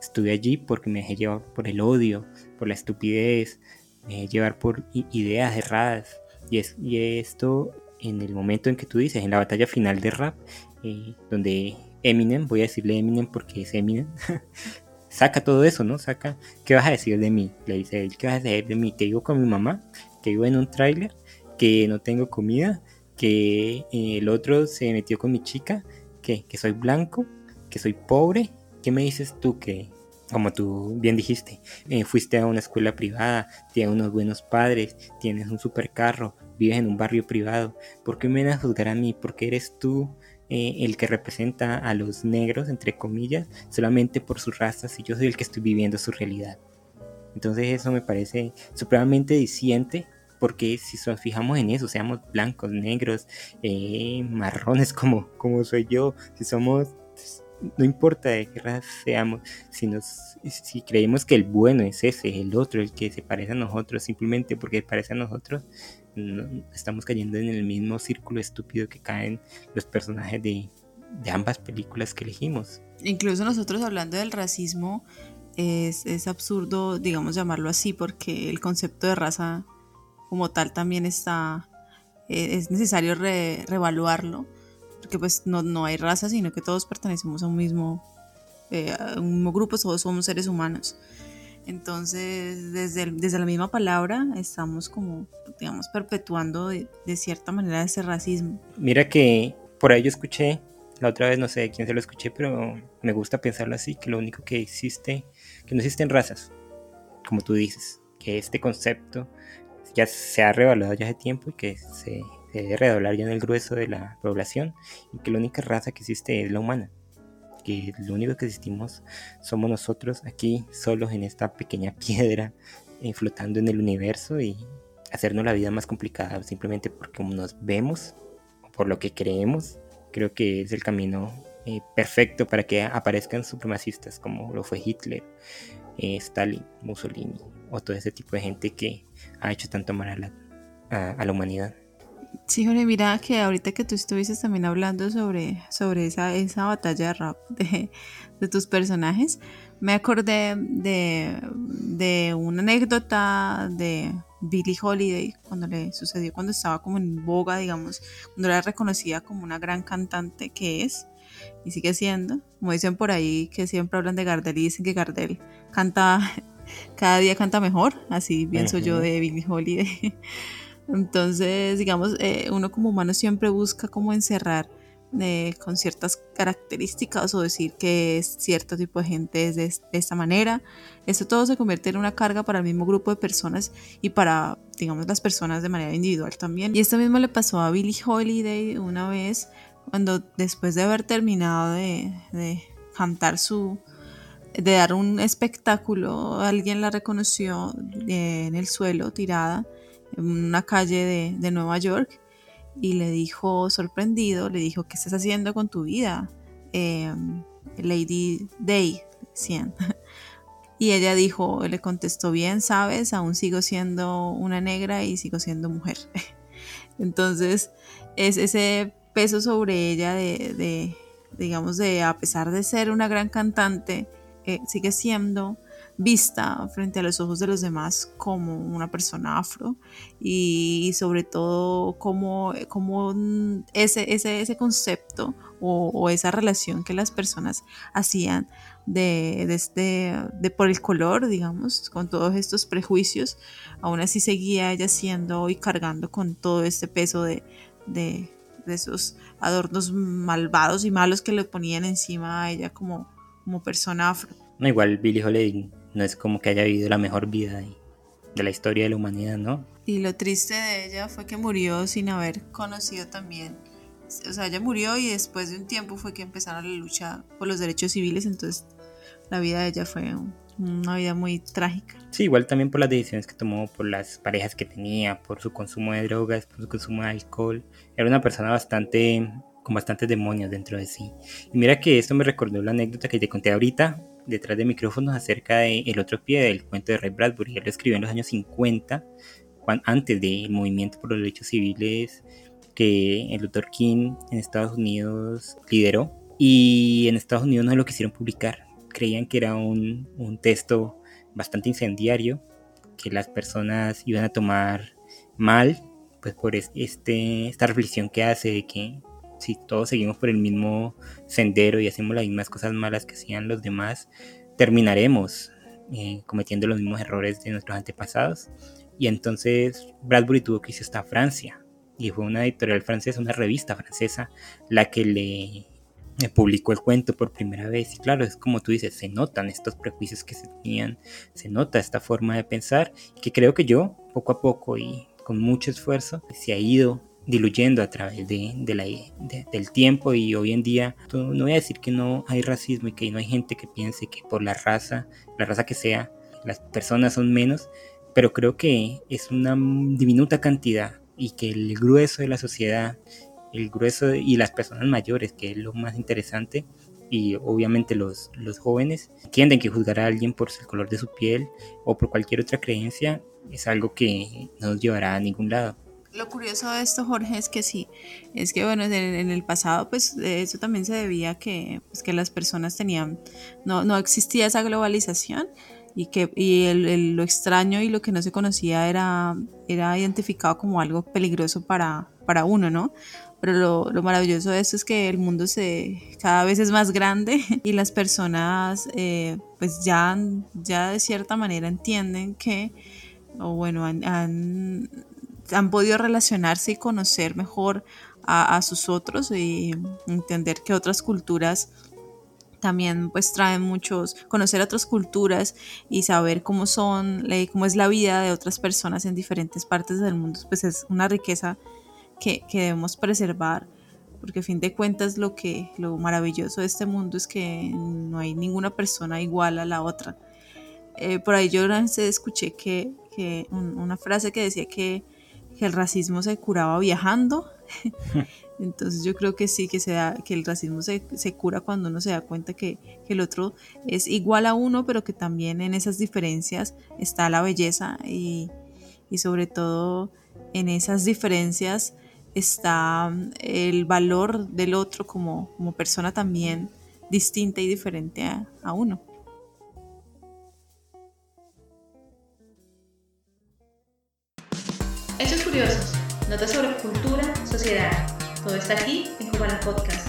Estuve allí porque me dejé llevar por el odio, por la estupidez, me dejé llevar por ideas erradas. Y, es, y esto en el momento en que tú dices, en la batalla final de rap, eh, donde Eminem, voy a decirle Eminem porque es Eminem, saca todo eso, ¿no? Saca, ¿qué vas a decir de mí? Le dice él, ¿qué vas a decir de mí? Que vivo con mi mamá, que vivo en un tráiler, que no tengo comida, que eh, el otro se metió con mi chica, que, que soy blanco, que soy pobre. ¿Qué me dices tú que, como tú bien dijiste, eh, fuiste a una escuela privada, tienes unos buenos padres, tienes un super carro, vives en un barrio privado? ¿Por qué me van a juzgar a mí? Porque eres tú eh, el que representa a los negros, entre comillas, solamente por sus razas y yo soy el que estoy viviendo su realidad. Entonces eso me parece supremamente diciente porque si nos fijamos en eso, seamos blancos, negros, eh, marrones como, como soy yo, si somos, no importa de qué raza seamos, si, nos, si creemos que el bueno es ese, el otro, el que se parece a nosotros, simplemente porque parece a nosotros, no, estamos cayendo en el mismo círculo estúpido que caen los personajes de, ambas películas que elegimos. Incluso nosotros hablando del racismo, es, absurdo, digamos, llamarlo así, porque el concepto de raza como tal también está, eh, es necesario re, reevaluarlo, porque pues no, no hay raza, sino que todos pertenecemos a un mismo, eh, un mismo grupo, todos somos seres humanos. Entonces, desde, el- desde la misma palabra estamos como, digamos, perpetuando de, de cierta manera ese racismo. Mira que por ahí yo escuché, la otra vez no sé quién se lo escuché, pero me gusta pensarlo así, que lo único que existe, que no existen razas, como tú dices, que este concepto ya se ha revaluado ya hace tiempo y que se, se debe redoblar ya en el grueso de la población y que la única raza que existe es la humana, que lo único que existimos somos nosotros aquí solos en esta pequeña piedra eh, flotando en el universo y hacernos la vida más complicada simplemente porque nos vemos por lo que creemos, creo que es el camino eh, perfecto para que aparezcan supremacistas como lo fue Hitler, eh, Stalin, Mussolini o todo ese tipo de gente que ha hecho tanto mal a la humanidad. Sí, Jorge, mira que ahorita que tú estuviste también hablando sobre, sobre esa, esa batalla de rap de, de tus personajes, me acordé de, de una anécdota de Billie Holiday cuando le sucedió cuando estaba como en boga, digamos, cuando era reconocida como una gran cantante que es y sigue siendo. Como dicen por ahí que siempre hablan de Gardel y dicen que Gardel canta, cada día canta mejor, así pienso yo de Billie Holiday. Entonces, digamos, eh, uno como humano siempre busca como encerrar eh, con ciertas características o decir que es cierto tipo de gente es de, es- de esta manera. Esto todo se convierte en una carga para el mismo grupo de personas y para, digamos, las personas de manera individual también. Y esto mismo le pasó a Billie Holiday una vez cuando después de haber terminado de, de cantar su, de dar un espectáculo, alguien la reconoció eh, en el suelo tirada en una calle de, de Nueva York y le dijo, sorprendido, le dijo, ¿qué estás haciendo con tu vida? Eh, Lady Day, decían. Y ella dijo, le contestó, bien, sabes, aún sigo siendo una negra y sigo siendo mujer. Entonces, es ese peso sobre ella de, de, digamos, de a pesar de ser una gran cantante, eh, sigue siendo vista frente a los ojos de los demás como una persona afro y sobre todo como, como mm, ese, ese, ese concepto o, o esa relación que las personas hacían de, de, este, de por el color, digamos, con todos estos prejuicios, aún así seguía ella siendo y cargando con todo este peso de, de, de esos adornos malvados y malos que le ponían encima a ella como, como persona afro. No, igual Billie Holiday no es como que haya vivido la mejor vida de, de la historia de la humanidad, ¿no? Y lo triste de ella fue que murió sin haber conocido también. O sea, ella murió y después de un tiempo fue que empezaron la lucha por los derechos civiles, entonces la vida de ella fue un- una vida muy trágica. Sí, igual también por las decisiones que tomó, por las parejas que tenía, por su consumo de drogas, por su consumo de alcohol. Era una persona bastante, con bastantes demonios dentro de sí. Y mira que esto me recordó la anécdota que te conté ahorita, detrás de micrófonos, acerca de El otro pie del cuento de Ray Bradbury. Él lo escribió en los años 50, cuan- antes del movimiento por los derechos civiles que el Dr. King en Estados Unidos lideró. Y en Estados Unidos no lo quisieron publicar. Creían que era un, un texto bastante incendiario que las personas iban a tomar mal, pues por es- este, esta reflexión que hace de que si todos seguimos por el mismo sendero y hacemos las mismas cosas malas que hacían los demás, terminaremos eh, cometiendo los mismos errores de nuestros antepasados. Y entonces Bradbury tuvo que irse hasta Francia y fue una editorial francesa, una revista francesa, la que le eh, publicó el cuento por primera vez. Y claro, es como tú dices, se notan estos prejuicios que se tenían, se nota esta forma de pensar, que creo que yo, poco a poco y con mucho esfuerzo, se ha ido diluyendo a través de, la, de- del tiempo y hoy en día no voy a decir que no hay racismo y que no hay gente que piense que por la raza, la raza que sea, las personas son menos, pero creo que es una diminuta cantidad y que el grueso de la sociedad, el grueso de- y las personas mayores, que es lo más interesante, y obviamente los, los jóvenes, entienden que juzgar a alguien por el color de su piel o por cualquier otra creencia es algo que no nos llevará a ningún lado. Lo curioso de esto, Jorge, es que sí, es que bueno, en, el pasado, pues eso también se debía a que, pues, que las personas tenían, no, no existía esa globalización y que y el- el- lo extraño y lo que no se conocía era, era identificado como algo peligroso para, para uno, ¿no? Pero lo, lo maravilloso de esto es que el mundo se cada vez es más grande y las personas eh, pues ya, ya de cierta manera entienden que, o bueno, han, han, han podido relacionarse y conocer mejor a, sus otros y entender que otras culturas también pues traen muchos, conocer otras culturas y saber cómo son, cómo es la vida de otras personas en diferentes partes del mundo, pues es una riqueza que, que debemos preservar, porque a fin de cuentas lo que, lo maravilloso de este mundo es que no hay ninguna persona igual a la otra. Eh, por ahí yo escuché que, que un- una frase que decía que, que el racismo se curaba viajando. Entonces yo creo que sí, que, se da, que el racismo se, se cura cuando uno se da cuenta que, que el otro es igual a uno, pero que también en esas diferencias está la belleza y, y sobre todo en esas diferencias está mm, el valor del otro como, como persona también distinta y diferente a, a uno. Hechos curiosos, notas sobre cultura, sociedad. Todo está aquí en Cubana Podcast.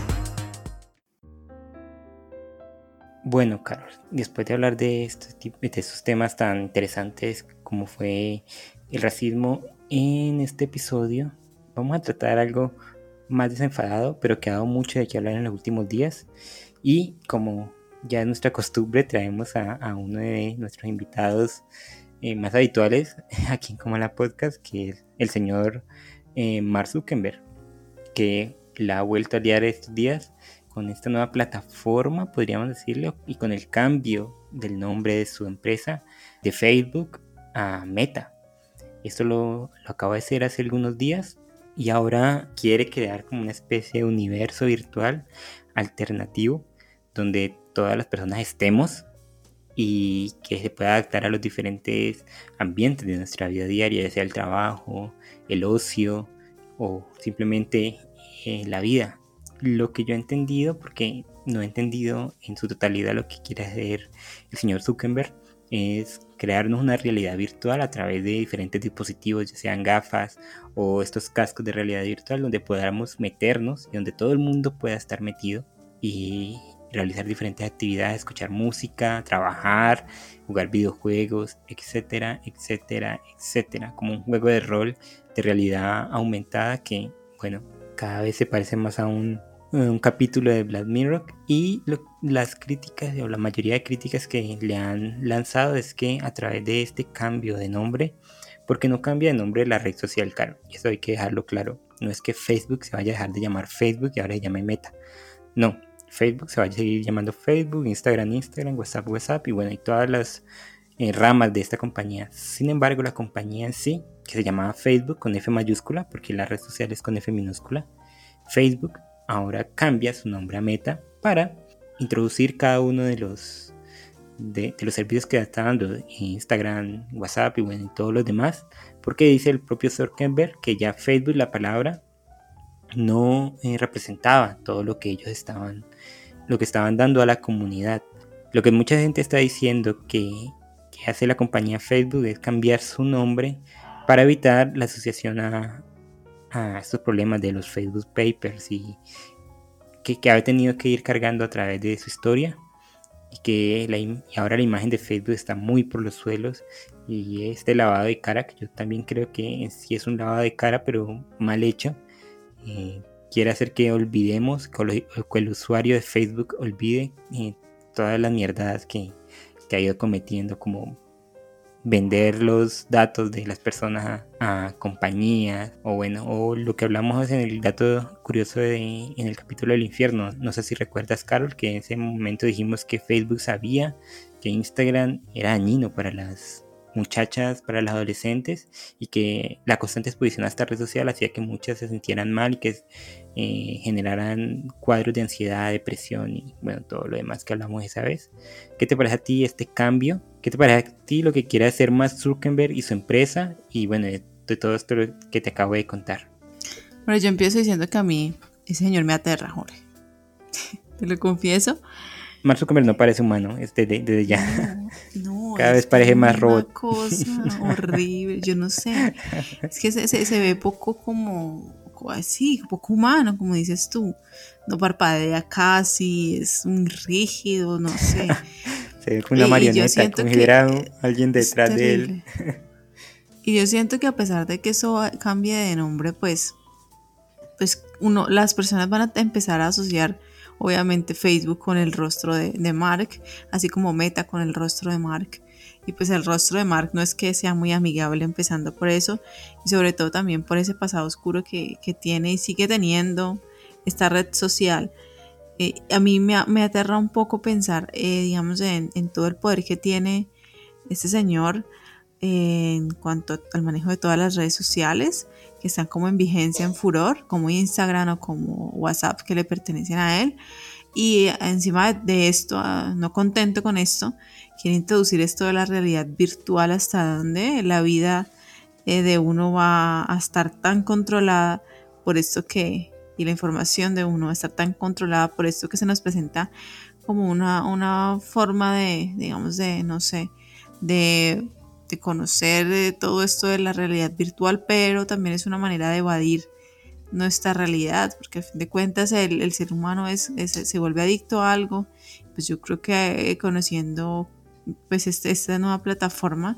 Bueno, Carol, después de hablar de estos, temas tan interesantes como fue el racismo en este episodio, vamos a tratar algo más desenfadado, pero que ha dado mucho de qué hablar en los últimos días. Y como ya es nuestra costumbre, traemos a uno de nuestros invitados eh, más habituales aquí en Como la Podcast, que es el señor eh, Mark Zuckerberg, que la ha vuelto a liar estos días con esta nueva plataforma, podríamos decirlo, y con el cambio del nombre de su empresa de Facebook a Meta. Esto lo, lo acaba de hacer hace algunos días y ahora quiere crear como una especie de universo virtual alternativo donde todas las personas estemos y que se pueda adaptar a los diferentes ambientes de nuestra vida diaria, ya sea el trabajo, el ocio o simplemente eh, la vida. Lo que yo he entendido, porque no he entendido en su totalidad lo que quiere hacer el señor Zuckerberg, es crearnos una realidad virtual a través de diferentes dispositivos, ya sean gafas o estos cascos de realidad virtual, donde podamos meternos y donde todo el mundo pueda estar metido y realizar diferentes actividades, escuchar música, trabajar, jugar videojuegos, etcétera, etcétera, etcétera, como un juego de rol de realidad aumentada que, bueno, cada vez se parece más a un, capítulo de Black Mirror. Y lo- las críticas o la mayoría de críticas que le han lanzado es que a través de este cambio de nombre, porque no cambia de nombre la red social, claro, eso hay que dejarlo claro, no es que Facebook se vaya a dejar de llamar Facebook y ahora se llame Meta, no, Facebook se va a seguir llamando Facebook, Instagram, Instagram, WhatsApp, WhatsApp y bueno, y todas las eh, ramas de esta compañía. Sin embargo, la compañía en sí, que se llamaba Facebook con F mayúscula, porque la red social es con F minúscula, Facebook ahora cambia su nombre a Meta para introducir cada uno de los de, los servicios que está dando Instagram, WhatsApp y bueno, y todos los demás, porque dice el propio Zuckerberg que ya Facebook la palabra no eh, representaba todo lo que ellos estaban lo que estaban dando a la comunidad. Lo que mucha gente está diciendo que, que hace la compañía Facebook es cambiar su nombre para evitar la asociación a, a estos problemas de los Facebook Papers y que, que ha tenido que ir cargando a través de su historia y que la y ahora la imagen de Facebook está muy por los suelos y este lavado de cara que yo también creo que sí es un lavado de cara pero mal hecho eh, quiere hacer que olvidemos que, el usuario de Facebook olvide eh, todas las mierdadas que, ha ido cometiendo como vender los datos de las personas a, a compañías o bueno o lo que hablamos en el dato curioso de, en el capítulo del infierno. No sé si recuerdas Carol que en ese momento dijimos que Facebook sabía que Instagram era dañino para las muchachas, para las adolescentes y que la constante exposición a esta red social hacía que muchas se sintieran mal y que eh, generaran cuadros de ansiedad, depresión y bueno, todo lo demás que hablamos esa vez. ¿Qué te parece a ti este cambio? ¿Qué te parece a ti lo que quiere hacer Mark Zuckerberg y su empresa? Y bueno, de, de todo esto que te acabo de contar. Bueno, yo empiezo diciendo que a mí ese señor me aterra, Jorge. Te lo confieso. Mark Zuckerberg no parece humano, es desde, desde ya. No, no, Cada vez parece más robot. cosa horrible, yo no sé. Es que se, se- se ve poco como, así, poco humano, como dices tú. No parpadea casi, es muy rígido, no sé. Se ve como una marioneta, como si hubiera alguien detrás de él. y yo siento que a pesar de que eso cambie de nombre, pues, pues uno, las personas van a empezar a asociar obviamente Facebook con el rostro de, de Mark, así como Meta con el rostro de Mark. Y pues el rostro de Mark no es que sea muy amigable empezando por eso y sobre todo también por ese pasado oscuro que, tiene y sigue teniendo esta red social. Eh, a mí me, me, aterra un poco pensar, eh, digamos, en, todo el poder que tiene este señor eh, en cuanto al manejo de todas las redes sociales que están como en vigencia, en furor, como Instagram o como WhatsApp que le pertenecen a él. Y encima de esto, ah, no contento con esto, quiere introducir esto de la realidad virtual hasta donde la vida eh, de uno va a estar tan controlada por esto que, y la información de uno va a estar tan controlada por esto que se nos presenta como una, una forma de, digamos, de, no sé, de, de conocer eh, todo esto de la realidad virtual, pero también es una manera de evadir nuestra realidad, porque a fin de cuentas el, el ser humano es, se vuelve adicto a algo, pues yo creo que eh, conociendo pues este, esta nueva plataforma,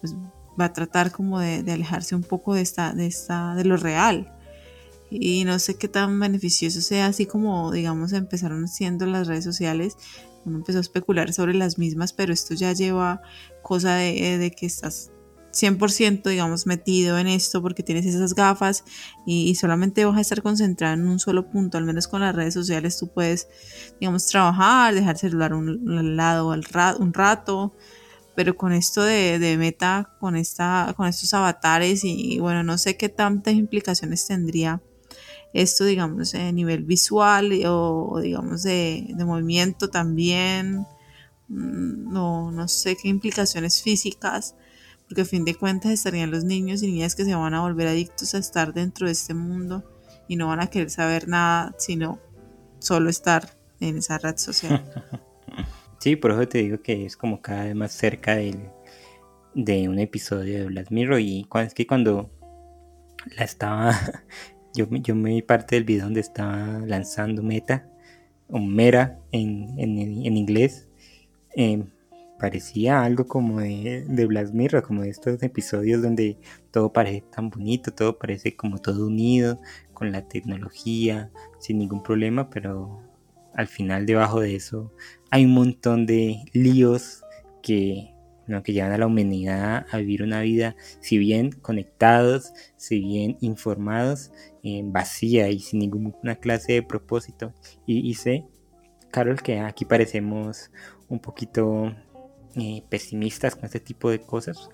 pues va a tratar como de, alejarse un poco de esta, de esta, de lo real. Y no sé qué tan beneficioso sea, así como digamos empezaron siendo las redes sociales, uno empezó a especular sobre las mismas, pero esto ya lleva cosa de, de que estás 100% digamos metido en esto porque tienes esas gafas y, solamente vas a estar concentrado en un solo punto, al menos con las redes sociales tú puedes digamos trabajar, dejar el celular un, lado al un rato, pero con esto de, meta, con, esta, con estos avatares y, bueno, no sé qué tantas implicaciones tendría esto digamos a nivel visual o, digamos de, de movimiento también, mm, no, no sé qué implicaciones físicas porque a fin de cuentas estarían los niños y niñas que se van a volver adictos a estar dentro de este mundo y no van a querer saber nada, sino solo estar en esa red social. Sí, por eso te digo que es como cada vez más cerca del, de un episodio de Black Mirror y es que cuando la estaba, yo, yo me vi parte del video donde estaba lanzando Meta, o Mera en, en, inglés, eh, parecía algo como de, de Black Mirror, como de estos episodios donde todo parece tan bonito, todo parece como todo unido con la tecnología, sin ningún problema, pero al final debajo de eso hay un montón de líos que, que llevan a la humanidad a vivir una vida, si bien conectados, si bien informados, eh, vacía y sin ninguna clase de propósito. Y, y sé, Carol, que aquí parecemos un poquito eh, pesimistas con este tipo de cosas,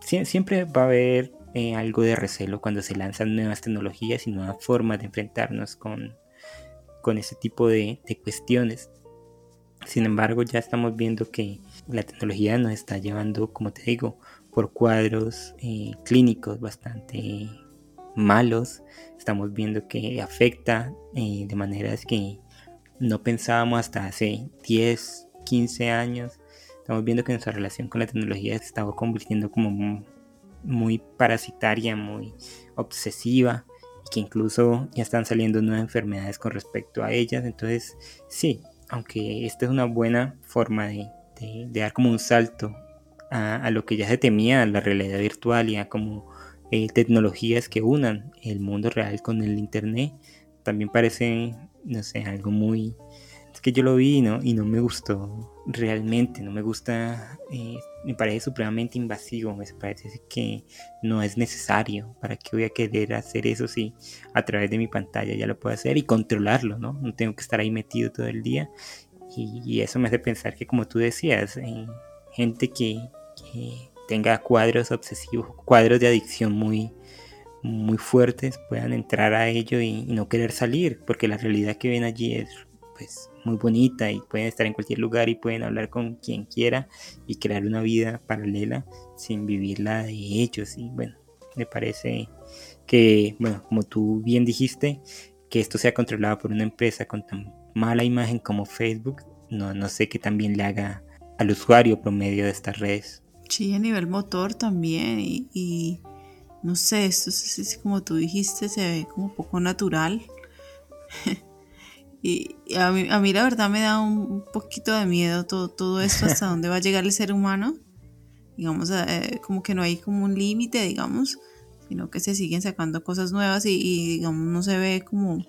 siempre va a haber eh, algo de recelo cuando se lanzan nuevas tecnologías y nuevas formas de enfrentarnos con, con ese tipo de, cuestiones. Sin embargo, ya estamos viendo que la tecnología nos está llevando, como te digo, por cuadros eh, clínicos bastante malos. Estamos viendo que afecta de maneras que no pensábamos hasta hace 10, 15 años estamos viendo que nuestra relación con la tecnología se estaba convirtiendo como muy, parasitaria, muy obsesiva y que incluso ya están saliendo nuevas enfermedades con respecto a ellas. Entonces, sí, aunque esta es una buena forma de, dar como un salto a, lo que ya se temía, la realidad virtual y a como eh, tecnologías que unan el mundo real con el internet, también parece, no sé, algo muy que yo lo vi ¿no? y no me gustó realmente, no me gusta, eh, me parece supremamente invasivo, me parece que no es necesario, ¿para qué voy a querer hacer eso si a través de mi pantalla ya lo puedo hacer y controlarlo, ¿no? No tengo que estar ahí metido todo el día y, eso me hace pensar que como tú decías, eh, gente que, tenga cuadros obsesivos, cuadros de adicción muy muy fuertes puedan entrar a ello y no querer salir, porque la realidad que ven allí es pues muy bonita y pueden estar en cualquier lugar y pueden hablar con quien quiera y crear una vida paralela sin vivirla de ellos y bueno me parece que bueno como tú bien dijiste que esto sea controlado por una empresa con tan mala imagen como Facebook no, no sé qué también le haga al usuario promedio de estas redes sí a nivel motor también y, no sé, esto es, es como tú dijiste, se ve como poco natural. y a mí, a mí la verdad me da un, poquito de miedo todo, todo esto, hasta dónde va a llegar el ser humano. Digamos, eh, como que no hay como un límite, digamos, sino que se siguen sacando cosas nuevas y, y, digamos no se ve como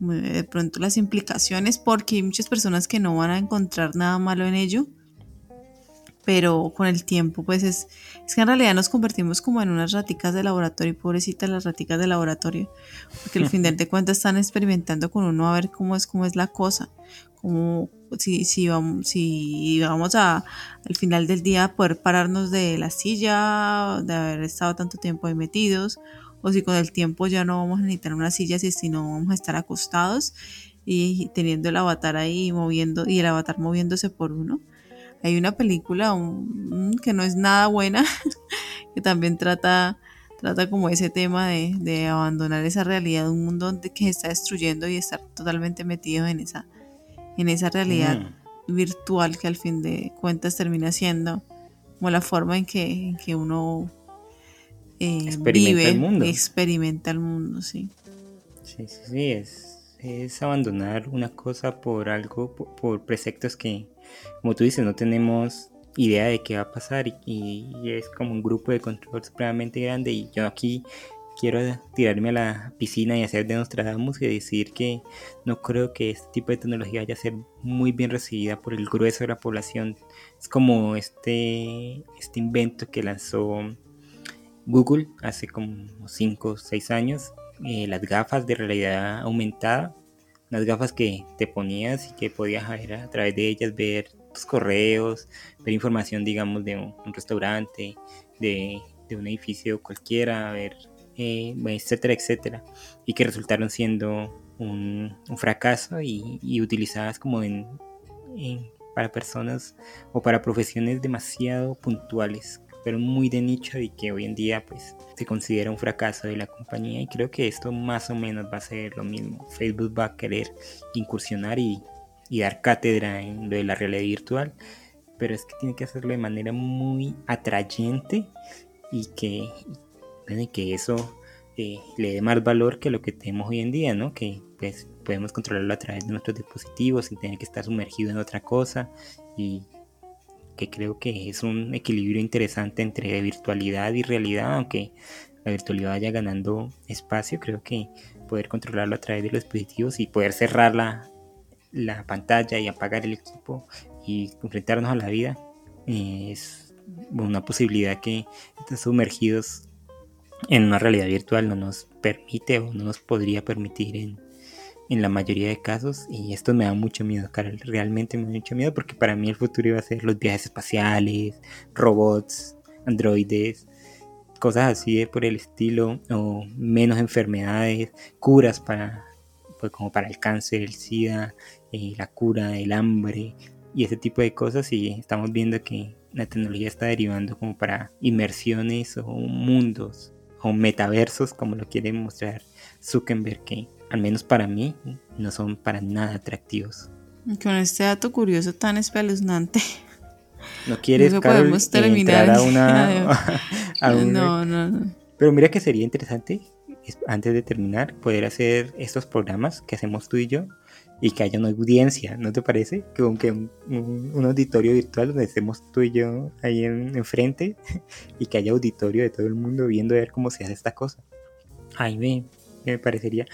de pronto las implicaciones porque hay muchas personas que no van a encontrar nada malo en ello pero con el tiempo pues es, es que en realidad nos convertimos como en unas raticas de laboratorio, pobrecitas las raticas de laboratorio, porque al final de cuentas están experimentando con uno a ver cómo es, cómo es la cosa, como si, si, vamos, si vamos a al final del día poder pararnos de la silla, de haber estado tanto tiempo ahí metidos, o si con el tiempo ya no vamos a necesitar una silla, si no vamos a estar acostados y teniendo el avatar ahí moviendo y el avatar moviéndose por uno hay una película un, que no es nada buena, que también trata, trata como ese tema de, de, abandonar esa realidad de un mundo que se está destruyendo y estar totalmente metido en esa, en esa realidad mm. virtual que al fin de cuentas termina siendo como la forma en que, en que uno eh, experimenta vive, el mundo. experimenta el mundo, sí. Sí, sí, sí, es, es abandonar una cosa por algo, por, por preceptos que, como tú dices, no tenemos idea de qué va a pasar y, es como un grupo de control supremamente grande y yo aquí quiero tirarme a la piscina y hacer de Nostradamus y decir que no creo que este tipo de tecnología vaya a ser muy bien recibida por el grueso de la población. Es como este, este invento que lanzó Google hace como 5 o 6 años, eh, las gafas de realidad aumentada unas gafas que te ponías y que podías a través de ellas ver tus correos, ver información, digamos, de un, restaurante, de, un edificio cualquiera, ver, eh, etcétera, etcétera, y que resultaron siendo un, fracaso y, y, utilizadas como en, para personas o para profesiones demasiado puntuales pero muy de nicho y que hoy en día pues se considera un fracaso de la compañía y creo que esto más o menos va a ser lo mismo. Facebook va a querer incursionar y, y dar cátedra en lo de la realidad virtual, pero es que tiene que hacerlo de manera muy atrayente y que, y que eso eh, le dé más valor que lo que tenemos hoy en día, ¿no? Que pues podemos controlarlo a través de nuestros dispositivos sin tener que estar sumergido en otra cosa y que creo que es un equilibrio interesante entre virtualidad y realidad, aunque la virtualidad vaya ganando espacio, creo que poder controlarlo a través de los dispositivos y poder cerrar la, la pantalla y apagar el equipo y enfrentarnos a la vida eh, es una posibilidad que estar sumergidos en una realidad virtual no nos permite o no nos podría permitir en, en la mayoría de casos y esto me da mucho miedo, Carol, realmente me da mucho miedo porque para mí el futuro iba a ser los viajes espaciales, robots, androides, cosas así de por el estilo o menos enfermedades, curas para pues como para el cáncer, el SIDA, eh, la cura del hambre y ese tipo de cosas y estamos viendo que la tecnología está derivando como para inmersiones o mundos o metaversos como lo quiere mostrar Zuckerberg que al menos para mí, no son para nada atractivos. Con este dato curioso tan espeluznante. No quieres, no Carol, podemos terminar entrar a una... a un... no, no, no. Pero mira que sería interesante, antes de terminar, poder hacer estos programas que hacemos tú y yo y que haya una audiencia, ¿no te parece? Que aunque un, un, un, auditorio virtual donde estemos tú y yo ahí en, enfrente y que haya auditorio de todo el mundo viendo a ver cómo se hace esta cosa. Ay, me, me parecería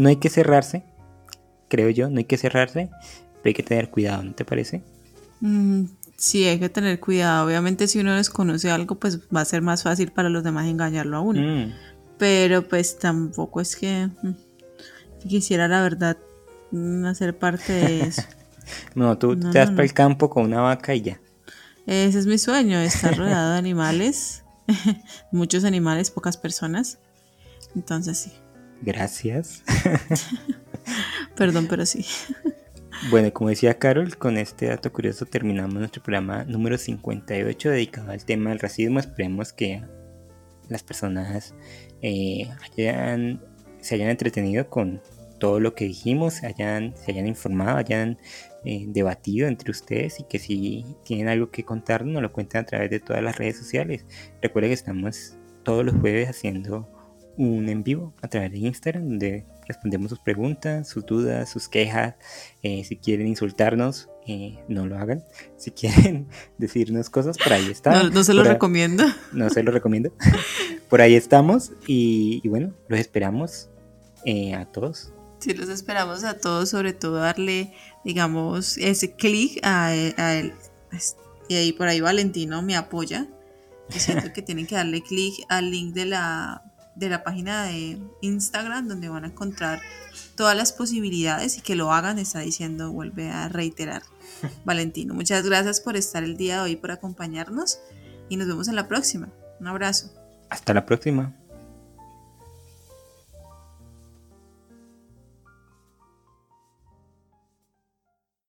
no hay que cerrarse, creo yo, no hay que cerrarse, pero hay que tener cuidado, ¿no te parece? Mm, sí, hay que tener cuidado. Obviamente si uno desconoce algo, pues va a ser más fácil para los demás engañarlo a uno. Mm. Pero pues tampoco es que mm, quisiera la verdad hacer parte de eso. no, tú no, te vas no, para el campo con una vaca y ya. Ese es mi sueño, estar rodeado de animales. Muchos animales, pocas personas. Entonces sí. Gracias. Perdón, pero sí. Bueno, como decía Carol, con este dato curioso terminamos nuestro programa número 58 dedicado al tema del racismo. Esperemos que las personas eh, hayan, se hayan entretenido con todo lo que dijimos, hayan, se hayan informado, hayan eh, debatido entre ustedes y que si tienen algo que contarnos nos lo cuenten a través de todas las redes sociales. Recuerden que estamos todos los jueves haciendo un en vivo a través de Instagram donde respondemos sus preguntas, sus dudas, sus quejas. Eh, si quieren insultarnos, eh, no lo hagan. Si quieren decirnos cosas, por ahí está. No, no se lo Por recomiendo. No se lo recomiendo. por ahí estamos y, y bueno, los esperamos eh, a todos. Sí, los esperamos a todos, sobre todo darle, digamos, ese clic a, a él. Y ahí por ahí Valentino me apoya. Diciendo que tienen que darle clic al link de la, de la página de Instagram donde van a encontrar todas las posibilidades y que lo hagan, está diciendo, vuelve a reiterar Valentino. Muchas gracias por estar el día de hoy, por acompañarnos y nos vemos en la próxima. Un abrazo. Hasta la próxima.